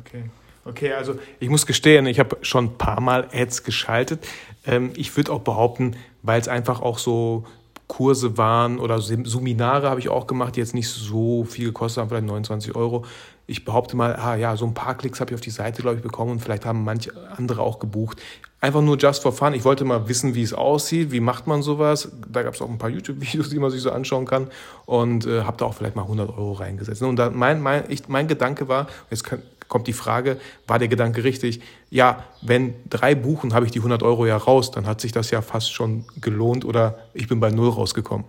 Okay. Okay, also ich muss gestehen, ich habe schon ein paar Mal Ads geschaltet. Ähm, ich würde auch behaupten, weil es einfach auch so Kurse waren oder Seminare habe ich auch gemacht, die jetzt nicht so viel gekostet haben, vielleicht 29 Euro. Ich behaupte mal, ah ja, so ein paar Klicks habe ich auf die Seite, glaube ich, bekommen und vielleicht haben manche andere auch gebucht. Einfach nur just for fun. Ich wollte mal wissen, wie es aussieht, wie macht man sowas. Da gab es auch ein paar YouTube-Videos, die man sich so anschauen kann und äh, habe da auch vielleicht mal 100 Euro reingesetzt. Und da mein, mein, ich, mein Gedanke war, jetzt kann, kommt die Frage, war der Gedanke richtig? Ja, wenn drei buchen, habe ich die 100 Euro ja raus, dann hat sich das ja fast schon gelohnt oder ich bin bei Null rausgekommen.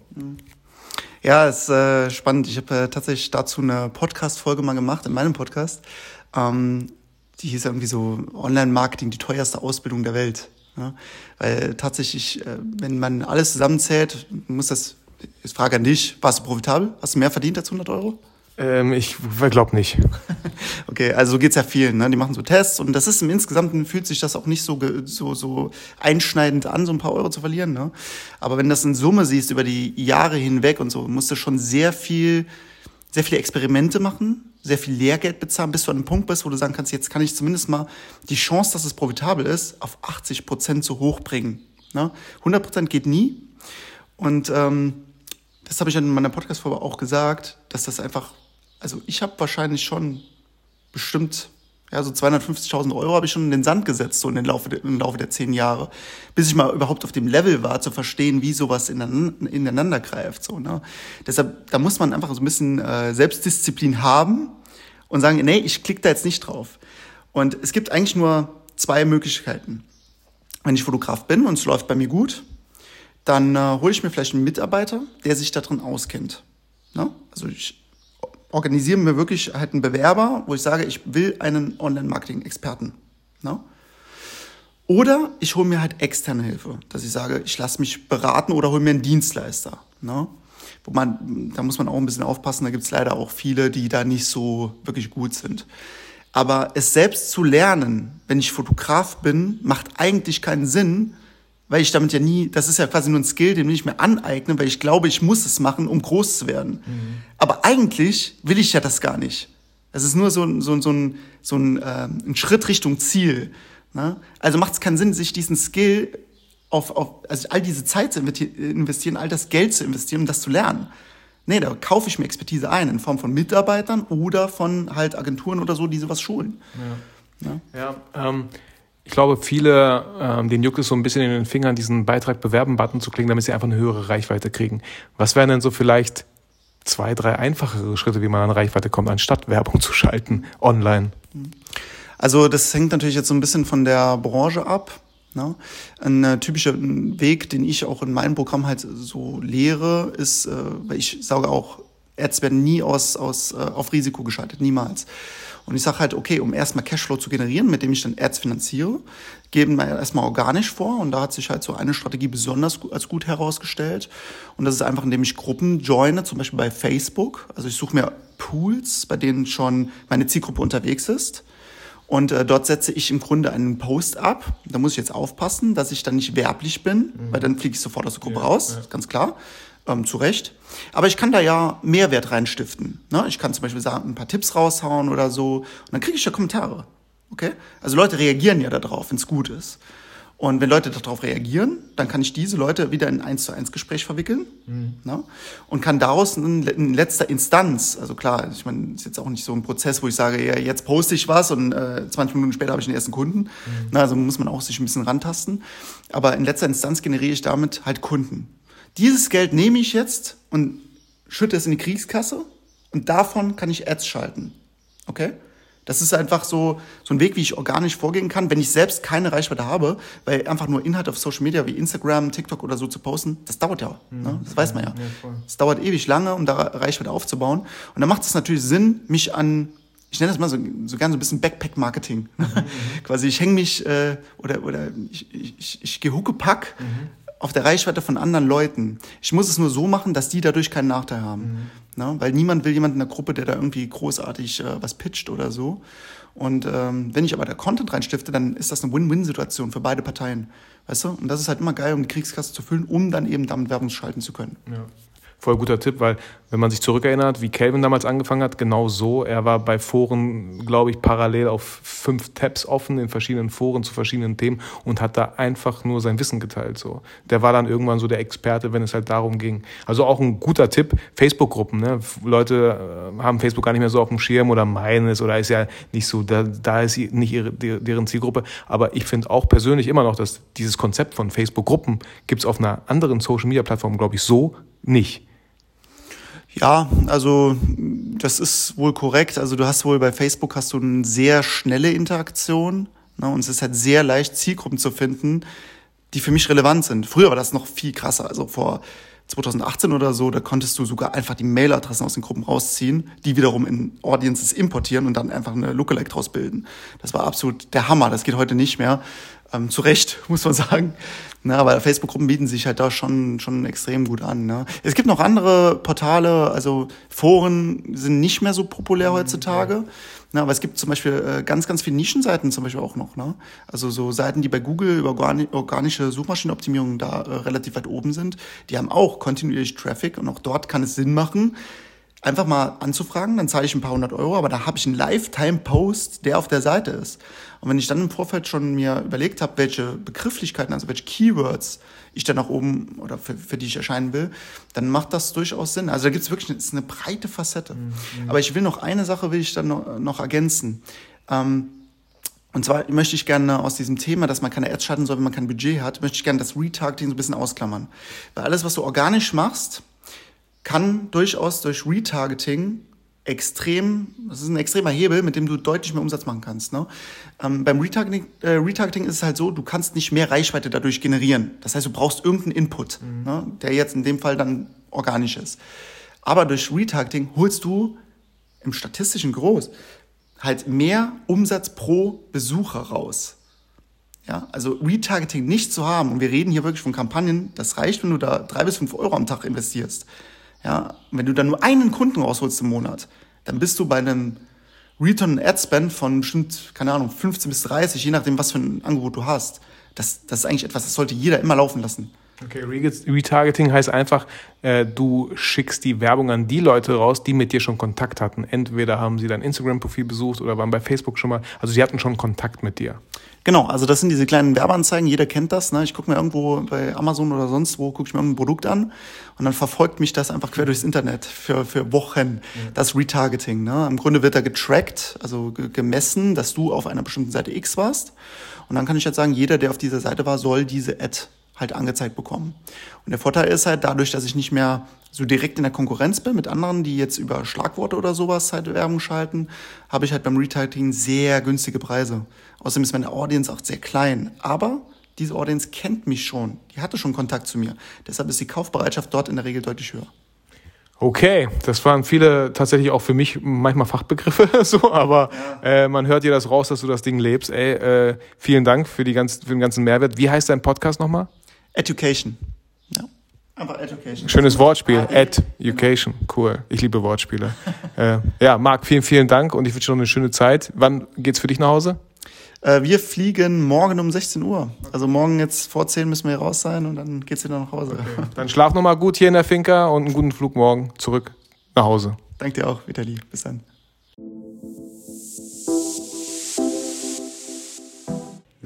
Ja, ist äh, spannend. Ich habe äh, tatsächlich dazu eine Podcast-Folge mal gemacht in meinem Podcast. Ähm, die hieß irgendwie so Online-Marketing, die teuerste Ausbildung der Welt. Ja? Weil tatsächlich, äh, wenn man alles zusammenzählt, muss das, ich frage an dich, warst du profitabel? Hast du mehr verdient als 100 Euro? Ähm, ich glaube nicht. Okay, also so geht's ja vielen. Ne? Die machen so Tests und das ist im Insgesamten fühlt sich das auch nicht so, so, so einschneidend an, so ein paar Euro zu verlieren. Ne? Aber wenn du das in Summe siehst über die Jahre hinweg und so, musst du schon sehr viel, sehr viele Experimente machen, sehr viel Lehrgeld bezahlen, bis du an einem Punkt bist, wo du sagen kannst, jetzt kann ich zumindest mal die Chance, dass es profitabel ist, auf 80 Prozent so hoch bringen. Ne? 100 Prozent geht nie. Und ähm, das habe ich in meiner Podcast-Folge auch gesagt, dass das einfach also ich habe wahrscheinlich schon bestimmt, ja, so 250.000 Euro habe ich schon in den Sand gesetzt, so in den Laufe, der, im Laufe der zehn Jahre, bis ich mal überhaupt auf dem Level war, zu verstehen, wie sowas ineinander, greift. So, ne? Deshalb, da muss man einfach so ein bisschen äh, Selbstdisziplin haben und sagen, nee, ich klicke da jetzt nicht drauf. Und es gibt eigentlich nur zwei Möglichkeiten. Wenn ich Fotograf bin und es läuft bei mir gut, dann äh, hole ich mir vielleicht einen Mitarbeiter, der sich darin auskennt. Ne? Also ich organisiere mir wirklich halt einen Bewerber, wo ich sage, ich will einen Online-Marketing-Experten. Ne? Oder ich hole mir halt externe Hilfe, dass ich sage, ich lasse mich beraten oder hole mir einen Dienstleister. Ne? Wo man, da muss man auch ein bisschen aufpassen, da gibt es leider auch viele, die da nicht so wirklich gut sind. Aber es selbst zu lernen, wenn ich Fotograf bin, macht eigentlich keinen Sinn, weil ich damit ja nie, das ist ja quasi nur ein Skill, den will ich mir aneignen, weil ich glaube, ich muss es machen, um groß zu werden. Mhm. Aber eigentlich will ich ja das gar nicht. Es ist nur so, so, so ein, so ein, äh, ein Schritt Richtung Ziel. Ne? Also macht es keinen Sinn, sich diesen Skill auf, auf, also all diese Zeit zu investieren, all das Geld zu investieren, um das zu lernen. Nee, da kaufe ich mir Expertise ein in Form von Mitarbeitern oder von halt Agenturen oder so, die sowas schulen. Ja, ja. ja ähm, ich glaube, viele, ähm, den juckt es so ein bisschen in den Fingern, diesen Beitrag bewerben-Button zu klicken, damit sie einfach eine höhere Reichweite kriegen. Was wären denn so vielleicht zwei, drei einfachere Schritte, wie man an Reichweite kommt, anstatt Werbung zu schalten online? Also das hängt natürlich jetzt so ein bisschen von der Branche ab. Ne? Ein äh, typischer Weg, den ich auch in meinem Programm halt so lehre, ist, äh, weil ich sage auch, Ads werden nie aus, aus, äh, auf Risiko geschaltet, niemals. Und ich sage halt, okay, um erstmal Cashflow zu generieren, mit dem ich dann Ads finanziere, geben wir erstmal organisch vor. Und da hat sich halt so eine Strategie besonders als gut herausgestellt. Und das ist einfach, indem ich Gruppen joine, zum Beispiel bei Facebook. Also ich suche mir Pools, bei denen schon meine Zielgruppe unterwegs ist und äh, dort setze ich im Grunde einen Post ab. Da muss ich jetzt aufpassen, dass ich dann nicht werblich bin, mhm. weil dann fliege ich sofort aus der Gruppe ja, raus, ja. ganz klar. Ähm, zu Recht. Aber ich kann da ja Mehrwert reinstiften. Ne? Ich kann zum Beispiel sagen, ein paar Tipps raushauen oder so. Und dann kriege ich ja Kommentare. Okay? Also Leute reagieren ja darauf, wenn es gut ist. Und wenn Leute darauf reagieren, dann kann ich diese Leute wieder in ein eins zu eins Gespräch verwickeln mhm. ne? und kann daraus in, in, letzter Instanz, also klar, ich meine, ist jetzt auch nicht so ein Prozess, wo ich sage, ja, jetzt poste ich was und äh, 20 Minuten später habe ich den ersten Kunden. Mhm. Na, also muss man auch sich ein bisschen rantasten. Aber in letzter Instanz generiere ich damit halt Kunden. Dieses Geld nehme ich jetzt und schütte es in die Kriegskasse und davon kann ich Ads schalten. Okay? Das ist einfach so, so ein Weg, wie ich organisch vorgehen kann, wenn ich selbst keine Reichweite habe, weil einfach nur Inhalt auf Social Media wie Instagram, TikTok oder so zu posten, das dauert ja. Mhm. Ne? Das weiß man ja. Es ja, dauert ewig lange, um da Reichweite aufzubauen. Und dann macht es natürlich Sinn, mich an ich nenne das mal so, so gerne so ein bisschen Backpack-Marketing. Mhm. Quasi, ich hänge mich äh, oder, oder ich, ich, ich gehe Huckepack mhm. Auf der Reichweite von anderen Leuten. Ich muss es nur so machen, dass die dadurch keinen Nachteil haben. Mhm. Ne? Weil niemand will jemanden in der Gruppe, der da irgendwie großartig äh, was pitcht oder so. Und ähm, wenn ich aber da Content reinstifte, dann ist das eine Win-Win-Situation für beide Parteien. Weißt du? Und das ist halt immer geil, um die Kriegskasse zu füllen, um dann eben damit Werbung schalten zu können. Ja voll guter Tipp, weil wenn man sich zurückerinnert, wie Calvin damals angefangen hat, genau so. Er war bei Foren, glaube ich, parallel auf fünf Tabs offen in verschiedenen Foren zu verschiedenen Themen und hat da einfach nur sein Wissen geteilt. So, der war dann irgendwann so der Experte, wenn es halt darum ging. Also auch ein guter Tipp: Facebook-Gruppen. Ne? Leute äh, haben Facebook gar nicht mehr so auf dem Schirm oder meinen es oder ist ja nicht so. Da, da ist nicht ihre, deren Zielgruppe. Aber ich finde auch persönlich immer noch, dass dieses Konzept von Facebook-Gruppen gibt es auf einer anderen Social-Media-Plattform, glaube ich, so nicht. Ja, also das ist wohl korrekt. Also du hast wohl bei Facebook hast du eine sehr schnelle Interaktion ne, und es ist halt sehr leicht Zielgruppen zu finden, die für mich relevant sind. Früher war das noch viel krasser. Also vor 2018 oder so, da konntest du sogar einfach die Mailadressen aus den Gruppen rausziehen, die wiederum in Audiences importieren und dann einfach eine Lookalike draus bilden. Das war absolut der Hammer. Das geht heute nicht mehr. Ähm, zu Recht, muss man sagen. Na, aber Facebook-Gruppen bieten sich halt da schon, schon extrem gut an. Ne? Es gibt noch andere Portale, also Foren sind nicht mehr so populär heutzutage. Na, aber es gibt zum Beispiel äh, ganz, ganz viele Nischenseiten zum Beispiel auch noch. Ne? Also so Seiten, die bei Google über organische Suchmaschinenoptimierung da äh, relativ weit oben sind, die haben auch kontinuierlich Traffic und auch dort kann es Sinn machen, einfach mal anzufragen, dann zahle ich ein paar hundert Euro, aber da habe ich einen Lifetime-Post, der auf der Seite ist. Und wenn ich dann im Vorfeld schon mir überlegt habe, welche Begrifflichkeiten, also welche Keywords ich dann nach oben oder für, für die ich erscheinen will, dann macht das durchaus Sinn. Also da gibt es wirklich eine, eine breite Facette. Mhm. Aber ich will noch eine Sache will ich dann noch, noch ergänzen. Ähm, und zwar möchte ich gerne aus diesem Thema, dass man keine Ads schalten soll, wenn man kein Budget hat, möchte ich gerne das Retargeting so ein bisschen ausklammern. Weil alles, was du organisch machst, kann durchaus durch Retargeting extrem, das ist ein extremer Hebel, mit dem du deutlich mehr Umsatz machen kannst. Ne? Ähm, beim Retargeting, äh, Retargeting ist es halt so, du kannst nicht mehr Reichweite dadurch generieren. Das heißt, du brauchst irgendeinen Input, mhm. ne? der jetzt in dem Fall dann organisch ist. Aber durch Retargeting holst du im statistischen Groß halt mehr Umsatz pro Besucher raus. Ja, also Retargeting nicht zu haben, und wir reden hier wirklich von Kampagnen, das reicht, wenn du da drei bis fünf Euro am Tag investierst. Ja, wenn du dann nur einen Kunden rausholst im Monat, dann bist du bei einem Return Ad Spend von bestimmt, keine Ahnung, 15 bis 30, je nachdem, was für ein Angebot du hast. Das, das ist eigentlich etwas, das sollte jeder immer laufen lassen. Okay, Retargeting heißt einfach, äh, du schickst die Werbung an die Leute raus, die mit dir schon Kontakt hatten. Entweder haben sie dein Instagram-Profil besucht oder waren bei Facebook schon mal. Also sie hatten schon Kontakt mit dir. Genau, also das sind diese kleinen Werbeanzeigen, jeder kennt das. Ne? Ich gucke mir irgendwo bei Amazon oder sonst wo, gucke ich mir ein Produkt an und dann verfolgt mich das einfach quer durchs Internet für, für Wochen. Ja. Das Retargeting. Ne? Im Grunde wird da getrackt, also gemessen, dass du auf einer bestimmten Seite X warst. Und dann kann ich jetzt sagen, jeder, der auf dieser Seite war, soll diese Ad halt angezeigt bekommen. Und der Vorteil ist halt dadurch, dass ich nicht mehr so direkt in der Konkurrenz bin mit anderen, die jetzt über Schlagworte oder sowas halt Werbung schalten, habe ich halt beim Retargeting sehr günstige Preise. Außerdem ist meine Audience auch sehr klein. Aber diese Audience kennt mich schon. Die hatte schon Kontakt zu mir. Deshalb ist die Kaufbereitschaft dort in der Regel deutlich höher. Okay, das waren viele tatsächlich auch für mich manchmal Fachbegriffe, so, aber ja. äh, man hört dir das raus, dass du das Ding lebst. Ey, äh, vielen Dank für, die ganz, für den ganzen Mehrwert. Wie heißt dein Podcast nochmal? Education. Ja. Einfach Education. Schönes Wortspiel. Education. Cool. Ich liebe Wortspiele. äh, ja, Marc, vielen, vielen Dank und ich wünsche dir noch eine schöne Zeit. Wann geht's für dich nach Hause? Äh, wir fliegen morgen um 16 Uhr. Also morgen jetzt vor 10 müssen wir hier raus sein und dann geht's wieder nach Hause. Okay. Dann schlaf nochmal gut hier in der Finca und einen guten Flug morgen zurück nach Hause. Danke dir auch, Vitali. Bis dann.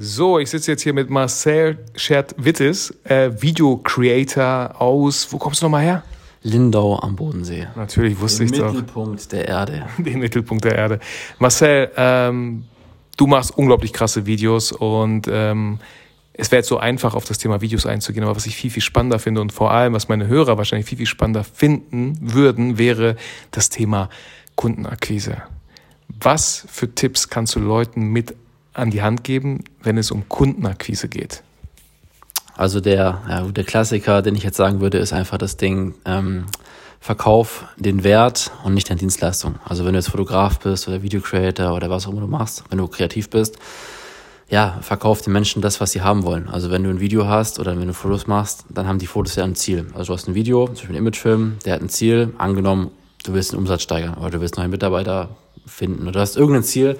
So, ich sitze jetzt hier mit Marcel Schert-Wittes, äh, Video-Creator aus, wo kommst du nochmal her? Lindau am Bodensee. Natürlich wusste ich doch. Den Mittelpunkt der Erde. Den Mittelpunkt der Erde. Marcel, ähm, du machst unglaublich krasse Videos und ähm, es wäre jetzt so einfach, auf das Thema Videos einzugehen, aber was ich viel, viel spannender finde und vor allem, was meine Hörer wahrscheinlich viel, viel spannender finden würden, wäre das Thema Kundenakquise. Was für Tipps kannst du Leuten mit an die Hand geben, wenn es um Kundenakquise geht? Also der, ja, der Klassiker, den ich jetzt sagen würde, ist einfach das Ding, ähm, verkauf den Wert und nicht deine Dienstleistung. Also wenn du jetzt Fotograf bist oder Videocreator oder was auch immer du machst, wenn du kreativ bist, ja, verkauf den Menschen das, was sie haben wollen. Also wenn du ein Video hast oder wenn du Fotos machst, dann haben die Fotos ja ein Ziel. Also du hast ein Video, zum Beispiel ein Imagefilm, der hat ein Ziel, angenommen, du willst den Umsatz steigern oder du willst neue Mitarbeiter finden du hast irgendein Ziel,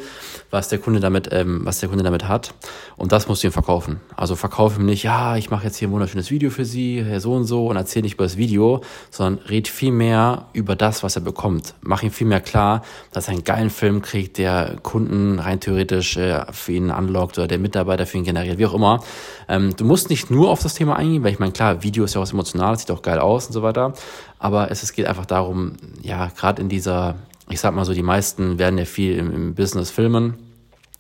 was der Kunde damit, ähm, was der Kunde damit hat und das musst du ihm verkaufen. Also verkauf ihm nicht, ja, ich mache jetzt hier ein wunderschönes Video für Sie, Herr so und so und erzähl nicht über das Video, sondern red viel mehr über das, was er bekommt. Mach ihm viel mehr klar, dass er einen geilen Film kriegt, der Kunden rein theoretisch äh, für ihn anlockt oder der Mitarbeiter für ihn generiert, wie auch immer. Ähm, du musst nicht nur auf das Thema eingehen, weil ich meine, klar, Video ist ja auch was Emotionales, sieht auch geil aus und so weiter, aber es, es geht einfach darum, ja, gerade in dieser ich sag mal so, die meisten werden ja viel im, im Business filmen.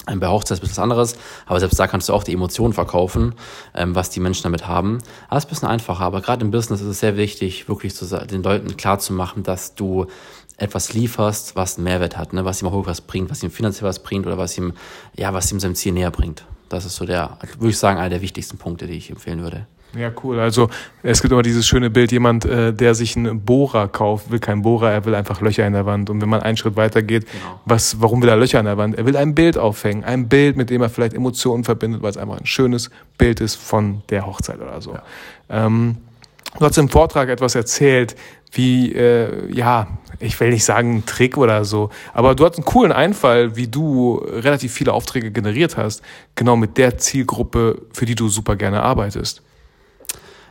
Ähm, bei Hochzeit ist was anderes, aber selbst da kannst du auch die Emotionen verkaufen, ähm, was die Menschen damit haben. Aber es ist ein bisschen einfacher, aber gerade im Business ist es sehr wichtig, wirklich zu, den Leuten klar zu machen, dass du etwas lieferst, was einen Mehrwert hat, ne? was ihm auch was bringt, was ihm finanziell was bringt oder was ihm, ja, was ihm seinem Ziel näher bringt. Das ist so der, würde ich sagen, einer der wichtigsten Punkte, die ich empfehlen würde. Ja, cool. Also es gibt immer dieses schöne Bild, jemand, äh, der sich einen Bohrer kauft, will keinen Bohrer, er will einfach Löcher in der Wand. Und wenn man einen Schritt weiter geht, genau. was, warum will er Löcher in der Wand? Er will ein Bild aufhängen, ein Bild, mit dem er vielleicht Emotionen verbindet, weil es einfach ein schönes Bild ist von der Hochzeit oder so. Ja. Ähm, du hast im Vortrag etwas erzählt, wie, äh, ja, ich will nicht sagen ein Trick oder so, aber du hast einen coolen Einfall, wie du relativ viele Aufträge generiert hast, genau mit der Zielgruppe, für die du super gerne arbeitest.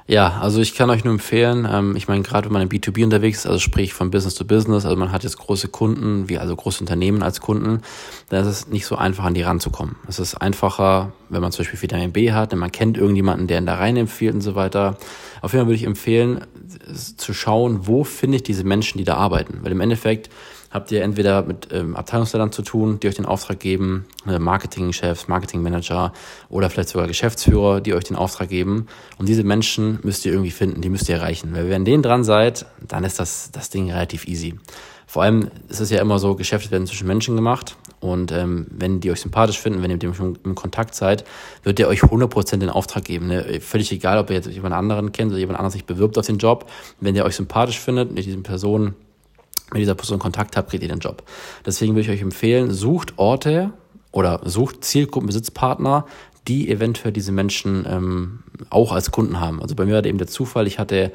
Ja, also ich kann euch nur empfehlen, ähm, ich meine, gerade wenn man im B2B unterwegs ist, also sprich von Business to Business, also man hat jetzt große Kunden, wie also große Unternehmen als Kunden, dann ist es nicht so einfach, an die ranzukommen. Es ist einfacher, wenn man zum Beispiel Vitamin B hat, denn man kennt irgendjemanden, der ihn da rein empfiehlt und so weiter. Auf jeden Fall würde ich empfehlen, zu schauen, wo finde ich diese Menschen, die da arbeiten. Weil im Endeffekt habt ihr entweder mit ähm, Abteilungsleitern zu tun, die euch den Auftrag geben, äh, Marketingchefs, Marketingmanager oder vielleicht sogar Geschäftsführer, die euch den Auftrag geben. Und diese Menschen müsst ihr irgendwie finden, die müsst ihr erreichen. Weil wenn denen dran seid, dann ist das, das Ding relativ easy. vor allem ist es ja immer so, Geschäfte werden zwischen Menschen gemacht und ähm, wenn die euch sympathisch finden, wenn ihr mit dem schon im Kontakt seid, wird der euch 100% den Auftrag geben. Ne? Völlig egal, ob ihr jetzt jemand anderen kennt oder jemand anderes sich bewirbt auf den Job. Wenn der euch sympathisch findet, mit diesen Personen mit dieser Person Kontakt habt, kriegt ihr den Job. Deswegen würde ich euch empfehlen, sucht Orte oder sucht Zielgruppenbesitzpartner, die eventuell diese Menschen ähm, auch als Kunden haben. Also bei mir war eben der Zufall, ich hatte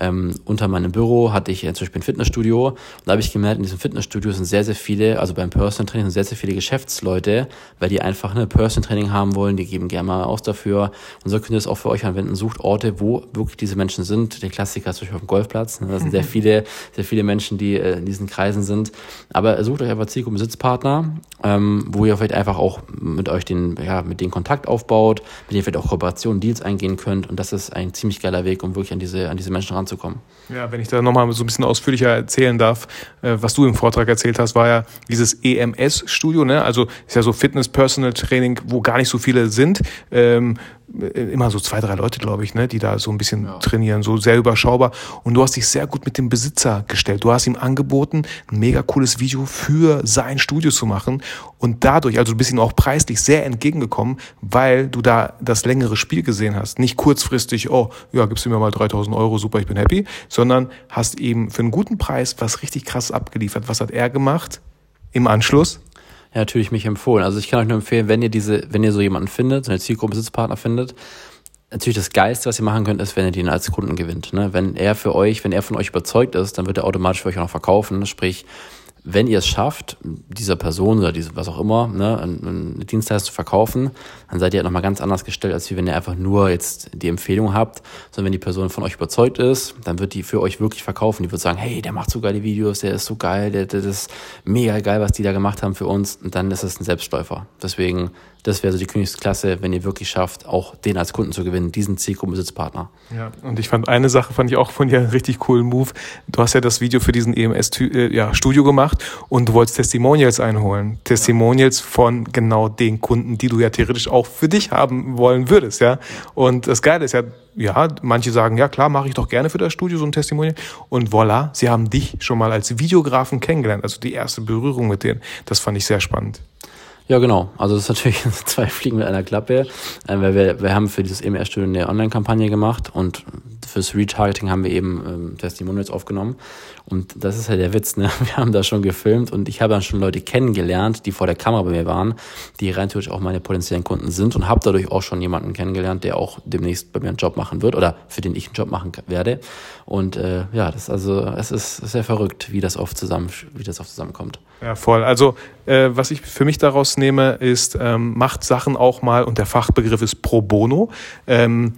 ähm, unter meinem Büro hatte ich äh, zum Beispiel ein Fitnessstudio. Und da habe ich gemerkt, in diesem Fitnessstudio sind sehr, sehr viele, also beim Personal Training sind sehr, sehr viele Geschäftsleute, weil die einfach eine Personal Training haben wollen, die geben gerne mal aus dafür. Und so könnt ihr es auch für euch anwenden. Sucht Orte, wo wirklich diese Menschen sind. Der Klassiker ist zum Beispiel auf dem Golfplatz. Da sind sehr viele, sehr viele Menschen, die äh, in diesen Kreisen sind. Aber sucht euch einfach Zielgruppen-Sitzpartner, ähm, wo ihr vielleicht einfach auch mit euch den, ja, mit denen Kontakt aufbaut, mit denen vielleicht auch Kooperationen, Deals eingehen könnt. Und das ist ein ziemlich geiler Weg, um wirklich an diese, an diese Menschen ranzukommen. Ja, wenn ich da nochmal so ein bisschen ausführlicher erzählen darf, äh, was du im Vortrag erzählt hast, war ja dieses EMS-Studio, ne? Also ist ja so Fitness-Personal-Training, wo gar nicht so viele sind. Ähm, äh, immer so zwei, drei Leute, glaube ich, ne, die da so ein bisschen ja. trainieren, so sehr überschaubar. Und du hast dich sehr gut mit dem Besitzer gestellt. Du hast ihm angeboten, ein mega cooles Video für sein Studio zu machen. Und dadurch, also du bist ihm auch preislich sehr entgegengekommen, weil du da das längere Spiel gesehen hast. Nicht kurzfristig, oh, ja, gibst du mir mal 3000 Euro, super, ich bin happy, sondern hast eben für einen guten Preis was richtig krass abgeliefert. Was hat er gemacht? Im Anschluss natürlich mich empfohlen. Also ich kann euch nur empfehlen, wenn ihr diese, wenn ihr so jemanden findet, so eine Zielgruppensitzpartner findet, natürlich das Geiste, was ihr machen könnt, ist, wenn ihr den als Kunden gewinnt. Ne? Wenn er für euch, wenn er von euch überzeugt ist, dann wird er automatisch für euch auch noch verkaufen. Sprich, wenn ihr es schafft, dieser Person oder diese, was auch immer, ne, eine Dienstleistung zu verkaufen, dann seid ihr halt nochmal ganz anders gestellt, als wenn ihr einfach nur jetzt die Empfehlung habt, sondern wenn die Person von euch überzeugt ist, dann wird die für euch wirklich verkaufen. Die wird sagen, hey, der macht so geile Videos, der ist so geil, der, der ist mega geil, was die da gemacht haben für uns. Und dann ist es ein Selbstläufer. Deswegen das wäre so die Königsklasse, wenn ihr wirklich schafft, auch den als Kunden zu gewinnen, diesen Zielgruppenbesitzpartner. Ja, und ich fand eine Sache, fand ich auch von dir einen richtig coolen Move. Du hast ja das Video für diesen EMS-Studio ja, gemacht und du wolltest Testimonials einholen. Testimonials von genau den Kunden, die du ja theoretisch auch für dich haben wollen würdest, ja. Und das Geile ist ja, ja, manche sagen, ja klar, mache ich doch gerne für das Studio so ein Testimonial. Und voilà, sie haben dich schon mal als Videografen kennengelernt, also die erste Berührung mit denen. Das fand ich sehr spannend. Ja, genau. Also das ist natürlich zwei Fliegen mit einer Klappe, äh, weil wir, wir haben für dieses EMR-Studio eine Online-Kampagne gemacht und fürs Retargeting haben wir eben ähm, Testimonials aufgenommen. Und das ist ja der Witz, ne? Wir haben da schon gefilmt und ich habe dann schon Leute kennengelernt, die vor der Kamera bei mir waren, die rein theoretisch auch meine potenziellen Kunden sind und habe dadurch auch schon jemanden kennengelernt, der auch demnächst bei mir einen Job machen wird oder für den ich einen Job machen werde. Und äh, ja, das also, es ist sehr verrückt, wie das oft zusammen, wie das oft zusammenkommt. Ja, voll. Also äh, was ich für mich daraus nehme, ist, ähm, macht Sachen auch mal, und der Fachbegriff ist pro bono, ähm,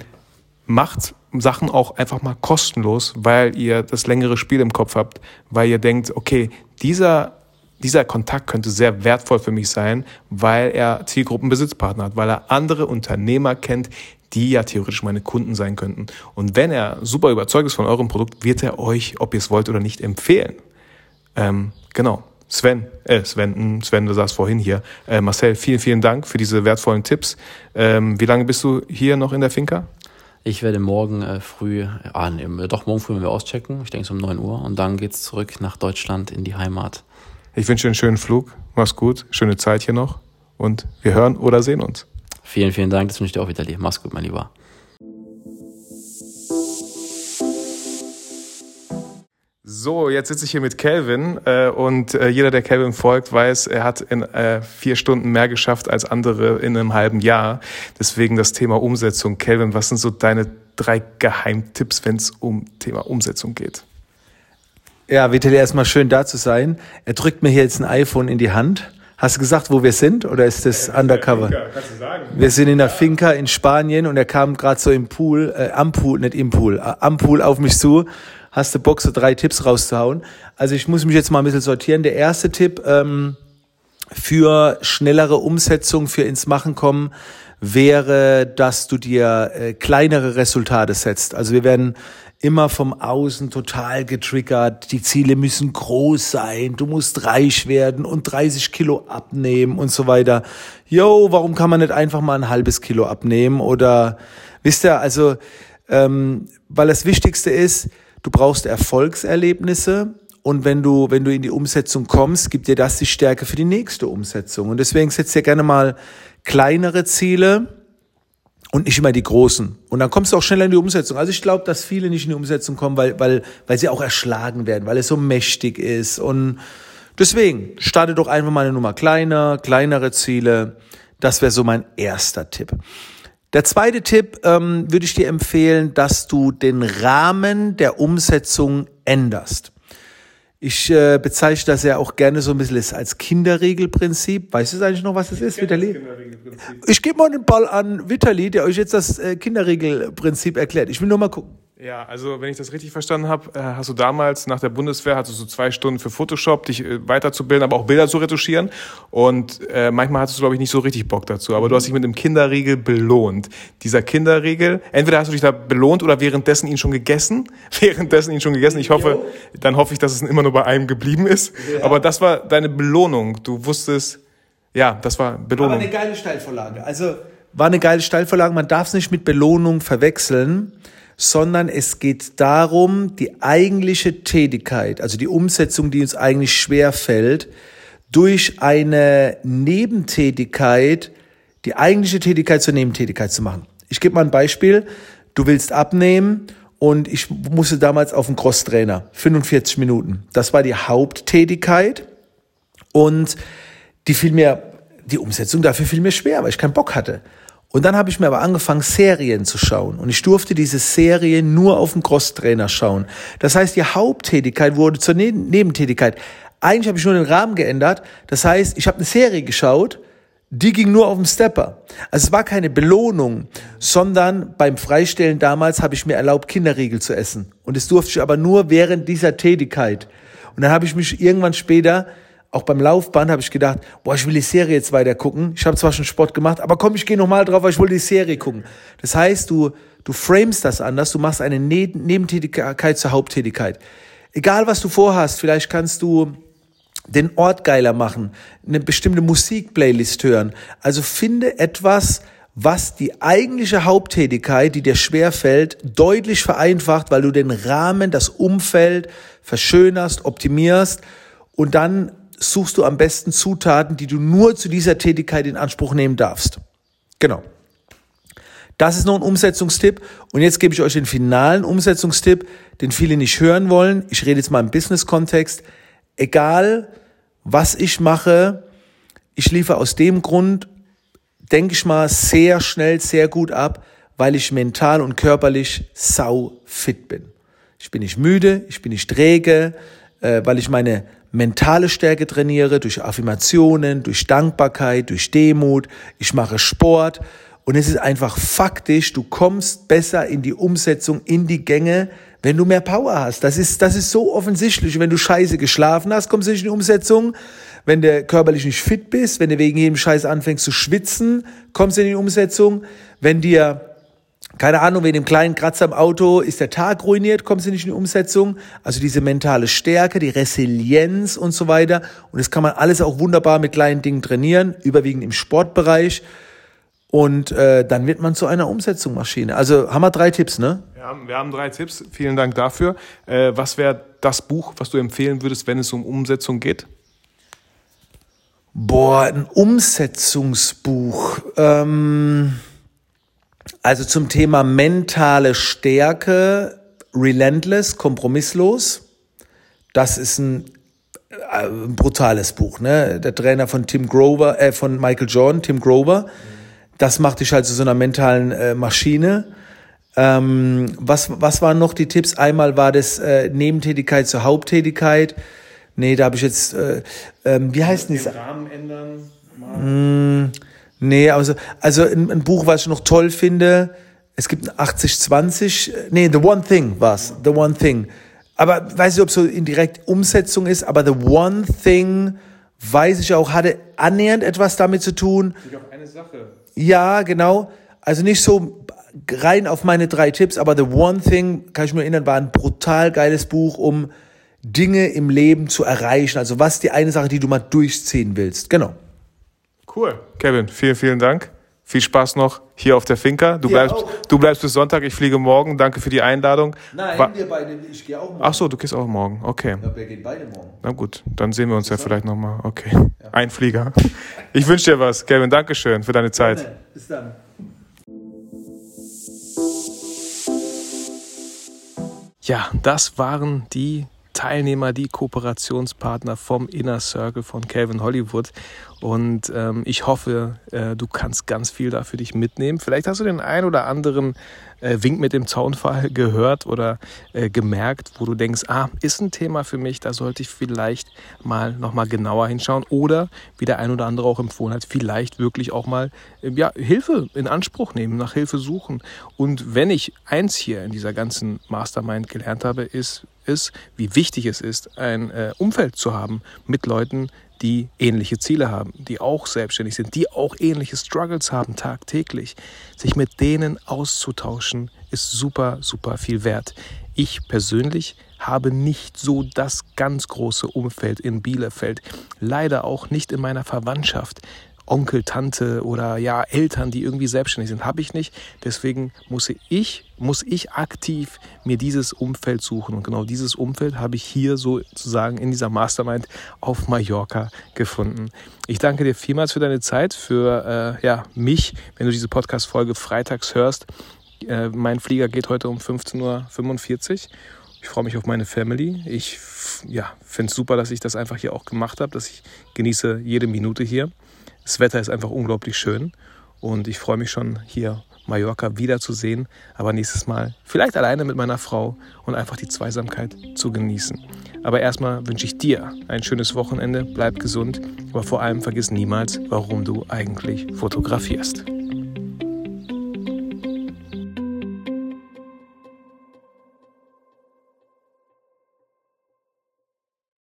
macht Sachen auch einfach mal kostenlos, weil ihr das längere Spiel im Kopf habt, weil ihr denkt, okay, dieser dieser Kontakt könnte sehr wertvoll für mich sein, weil er Zielgruppenbesitzpartner hat, weil er andere Unternehmer kennt, die ja theoretisch meine Kunden sein könnten. Und wenn er super überzeugt ist von eurem Produkt, wird er euch, ob ihr es wollt oder nicht, empfehlen. Ähm, genau. Sven, äh, Sven, hm, Sven, du sagst vorhin hier. Äh, Marcel, vielen, vielen Dank für diese wertvollen Tipps. Ähm, wie lange bist du hier noch in der Finca? Ich werde morgen äh, früh, ah, nee, doch morgen früh, wenn wir auschecken, ich denke so um 9 Uhr, und dann geht's zurück nach Deutschland in die Heimat. Ich wünsche dir einen schönen Flug, mach's gut, schöne Zeit hier noch und wir hören oder sehen uns. Vielen, vielen Dank, das wünsche ich dir auch wieder. Mach's gut, mein Lieber. So, jetzt sitze ich hier mit Kelvin äh, und äh, jeder, der Kelvin folgt, weiß, er hat in äh, vier Stunden mehr geschafft als andere in einem halben Jahr. Deswegen das Thema Umsetzung. Kelvin, was sind so deine drei Geheimtipps, wenn es um Thema Umsetzung geht? Ja, Vitali, erstmal schön da zu sein. Er drückt mir hier jetzt ein iPhone in die Hand. Hast du gesagt, wo wir sind oder ist das ja, undercover? Finca, kannst du sagen. Wir sind in der Finca in Spanien und er kam gerade so im Pool, äh, am Pool, nicht im Pool, äh, am Pool auf mich zu hast du Bock, so drei Tipps rauszuhauen. Also ich muss mich jetzt mal ein bisschen sortieren. Der erste Tipp ähm, für schnellere Umsetzung, für ins Machen kommen, wäre, dass du dir äh, kleinere Resultate setzt. Also wir werden immer vom Außen total getriggert. Die Ziele müssen groß sein. Du musst reich werden und 30 Kilo abnehmen und so weiter. Yo, warum kann man nicht einfach mal ein halbes Kilo abnehmen? Oder wisst ihr, also, ähm, weil das Wichtigste ist, Du brauchst Erfolgserlebnisse und wenn du, wenn du in die Umsetzung kommst, gibt dir das die Stärke für die nächste Umsetzung. Und deswegen setzt dir gerne mal kleinere Ziele und nicht immer die großen. Und dann kommst du auch schneller in die Umsetzung. Also ich glaube, dass viele nicht in die Umsetzung kommen, weil, weil, weil sie auch erschlagen werden, weil es so mächtig ist. Und deswegen, starte doch einfach mal eine Nummer kleiner, kleinere Ziele. Das wäre so mein erster Tipp. Der zweite Tipp ähm, würde ich dir empfehlen, dass du den Rahmen der Umsetzung änderst. Ich äh, bezeichne das ja auch gerne so ein bisschen als Kinderregelprinzip. Weißt du eigentlich noch, was das ist, Vitali? Ich gebe mal den Ball an Vitali, der euch jetzt das äh, Kinderregelprinzip erklärt. Ich will nur mal gucken. Ja, also wenn ich das richtig verstanden habe, äh, hast du damals nach der Bundeswehr hattest du so zwei Stunden für Photoshop, dich äh, weiterzubilden, aber auch Bilder zu retuschieren. Und äh, manchmal hattest du, glaube ich, nicht so richtig Bock dazu. Aber du hast dich mit einem Kinderriegel belohnt. Dieser Kinderriegel, entweder hast du dich da belohnt oder währenddessen ihn schon gegessen. Währenddessen ihn schon gegessen. Ich hoffe, dann hoffe ich, dass es immer nur bei einem geblieben ist. Ja. Aber das war deine Belohnung. Du wusstest, ja, das war Belohnung. Aber eine geile Steilvorlage. Also war eine geile Steilvorlage. Man darf es nicht mit Belohnung verwechseln sondern es geht darum, die eigentliche Tätigkeit, also die Umsetzung, die uns eigentlich schwer fällt, durch eine Nebentätigkeit, die eigentliche Tätigkeit zur Nebentätigkeit zu machen. Ich gebe mal ein Beispiel. Du willst abnehmen und ich musste damals auf den Crosstrainer, 45 Minuten. Das war die Haupttätigkeit und die fiel mir, die Umsetzung dafür fiel mir schwer, weil ich keinen Bock hatte. Und dann habe ich mir aber angefangen, Serien zu schauen. Und ich durfte diese Serien nur auf dem Crosstrainer schauen. Das heißt, die Haupttätigkeit wurde zur ne Nebentätigkeit. Eigentlich habe ich nur den Rahmen geändert. Das heißt, ich habe eine Serie geschaut, die ging nur auf dem Stepper. Also es war keine Belohnung, sondern beim Freistellen damals habe ich mir erlaubt, Kinderriegel zu essen. Und das durfte ich aber nur während dieser Tätigkeit. Und dann habe ich mich irgendwann später auch beim Laufband habe ich gedacht, boah, ich will die Serie jetzt weiter gucken. Ich habe zwar schon Sport gemacht, aber komm, ich gehe nochmal drauf, weil ich will die Serie gucken. Das heißt, du, du framest das anders, du machst eine ne Nebentätigkeit zur Haupttätigkeit. Egal, was du vorhast, vielleicht kannst du den Ort geiler machen, eine bestimmte Musikplaylist hören. Also finde etwas, was die eigentliche Haupttätigkeit, die dir schwerfällt, deutlich vereinfacht, weil du den Rahmen, das Umfeld verschönerst, optimierst und dann suchst du am besten Zutaten, die du nur zu dieser Tätigkeit in Anspruch nehmen darfst. Genau. Das ist noch ein Umsetzungstipp. Und jetzt gebe ich euch den finalen Umsetzungstipp, den viele nicht hören wollen. Ich rede jetzt mal im Business-Kontext. Egal, was ich mache, ich liefere aus dem Grund, denke ich mal, sehr schnell, sehr gut ab, weil ich mental und körperlich sau fit bin. Ich bin nicht müde, ich bin nicht träge, äh, weil ich meine mentale Stärke trainiere, durch Affirmationen, durch Dankbarkeit, durch Demut. Ich mache Sport. Und es ist einfach faktisch, du kommst besser in die Umsetzung, in die Gänge, wenn du mehr Power hast. Das ist, das ist so offensichtlich. Wenn du scheiße geschlafen hast, kommst du nicht in die Umsetzung. Wenn du körperlich nicht fit bist, wenn du wegen jedem Scheiß anfängst zu schwitzen, kommst du in die Umsetzung. Wenn dir keine Ahnung, wegen dem kleinen Kratzer im Auto ist der Tag ruiniert, kommst du nicht in die Umsetzung. Also diese mentale Stärke, die Resilienz und so weiter. Und das kann man alles auch wunderbar mit kleinen Dingen trainieren, überwiegend im Sportbereich. Und äh, dann wird man zu einer Umsetzungsmaschine. Also haben wir drei Tipps, ne? Wir haben, wir haben drei Tipps. Vielen Dank dafür. Äh, was wäre das Buch, was du empfehlen würdest, wenn es um Umsetzung geht? Boah, ein Umsetzungsbuch. Ähm also zum Thema mentale Stärke, relentless, kompromisslos. Das ist ein, äh, ein brutales Buch, ne? Der Trainer von Tim Grover, äh, von Michael Jordan, Tim Grover. Das macht dich halt zu so einer mentalen äh, Maschine. Ähm, was, was waren noch die Tipps? Einmal war das äh, Nebentätigkeit zur Haupttätigkeit. Nee, da habe ich jetzt, äh, äh, wie heißt denn das? Rahmen ändern. Mal. Hm, Nee, also, also ein, ein Buch, was ich noch toll finde, es gibt ein 80-20, nee, The One Thing war's, The One Thing. Aber weiß ich, ob es so in direkt Umsetzung ist, aber The One Thing, weiß ich auch, hatte annähernd etwas damit zu tun. Auf eine Sache. Ja, genau. Also nicht so rein auf meine drei Tipps, aber The One Thing, kann ich mir erinnern, war ein brutal geiles Buch, um Dinge im Leben zu erreichen. Also was die eine Sache, die du mal durchziehen willst. Genau. Cool. Kevin, vielen, vielen Dank. Viel Spaß noch hier auf der Finca. Du, bleibst, du bleibst bis Sonntag, ich fliege morgen. Danke für die Einladung. Nein, Wa- wir beide, ich gehe auch morgen. Ach so, du gehst auch morgen. Okay. Ja, wir gehen beide morgen. Na gut, dann sehen wir uns ja vielleicht nochmal. Okay. Ein Flieger. Ich wünsche dir was, Kevin. Dankeschön für deine Zeit. Bis dann. Ja, das waren die Teilnehmer, die Kooperationspartner vom Inner Circle von Calvin Hollywood. Und ähm, ich hoffe, äh, du kannst ganz viel da für dich mitnehmen. Vielleicht hast du den ein oder anderen äh, Wink mit dem Zaunfall gehört oder äh, gemerkt, wo du denkst, ah, ist ein Thema für mich, da sollte ich vielleicht mal nochmal genauer hinschauen. Oder, wie der ein oder andere auch empfohlen hat, vielleicht wirklich auch mal äh, ja, Hilfe in Anspruch nehmen, nach Hilfe suchen. Und wenn ich eins hier in dieser ganzen Mastermind gelernt habe, ist, ist wie wichtig es ist, ein äh, Umfeld zu haben mit Leuten, die ähnliche Ziele haben, die auch selbstständig sind, die auch ähnliche Struggles haben tagtäglich. Sich mit denen auszutauschen, ist super, super viel wert. Ich persönlich habe nicht so das ganz große Umfeld in Bielefeld. Leider auch nicht in meiner Verwandtschaft. Onkel, Tante oder ja Eltern, die irgendwie selbstständig sind, habe ich nicht. Deswegen muss ich, muss ich aktiv mir dieses Umfeld suchen. Und genau dieses Umfeld habe ich hier sozusagen in dieser Mastermind auf Mallorca gefunden. Ich danke dir vielmals für deine Zeit, für äh, ja, mich, wenn du diese Podcast-Folge freitags hörst. Äh, mein Flieger geht heute um 15.45 Uhr. Ich freue mich auf meine Family. Ich ja, finde es super, dass ich das einfach hier auch gemacht habe, dass ich genieße jede Minute hier. Das Wetter ist einfach unglaublich schön und ich freue mich schon, hier Mallorca wiederzusehen, aber nächstes Mal vielleicht alleine mit meiner Frau und einfach die Zweisamkeit zu genießen. Aber erstmal wünsche ich dir ein schönes Wochenende, bleib gesund, aber vor allem vergiss niemals, warum du eigentlich fotografierst.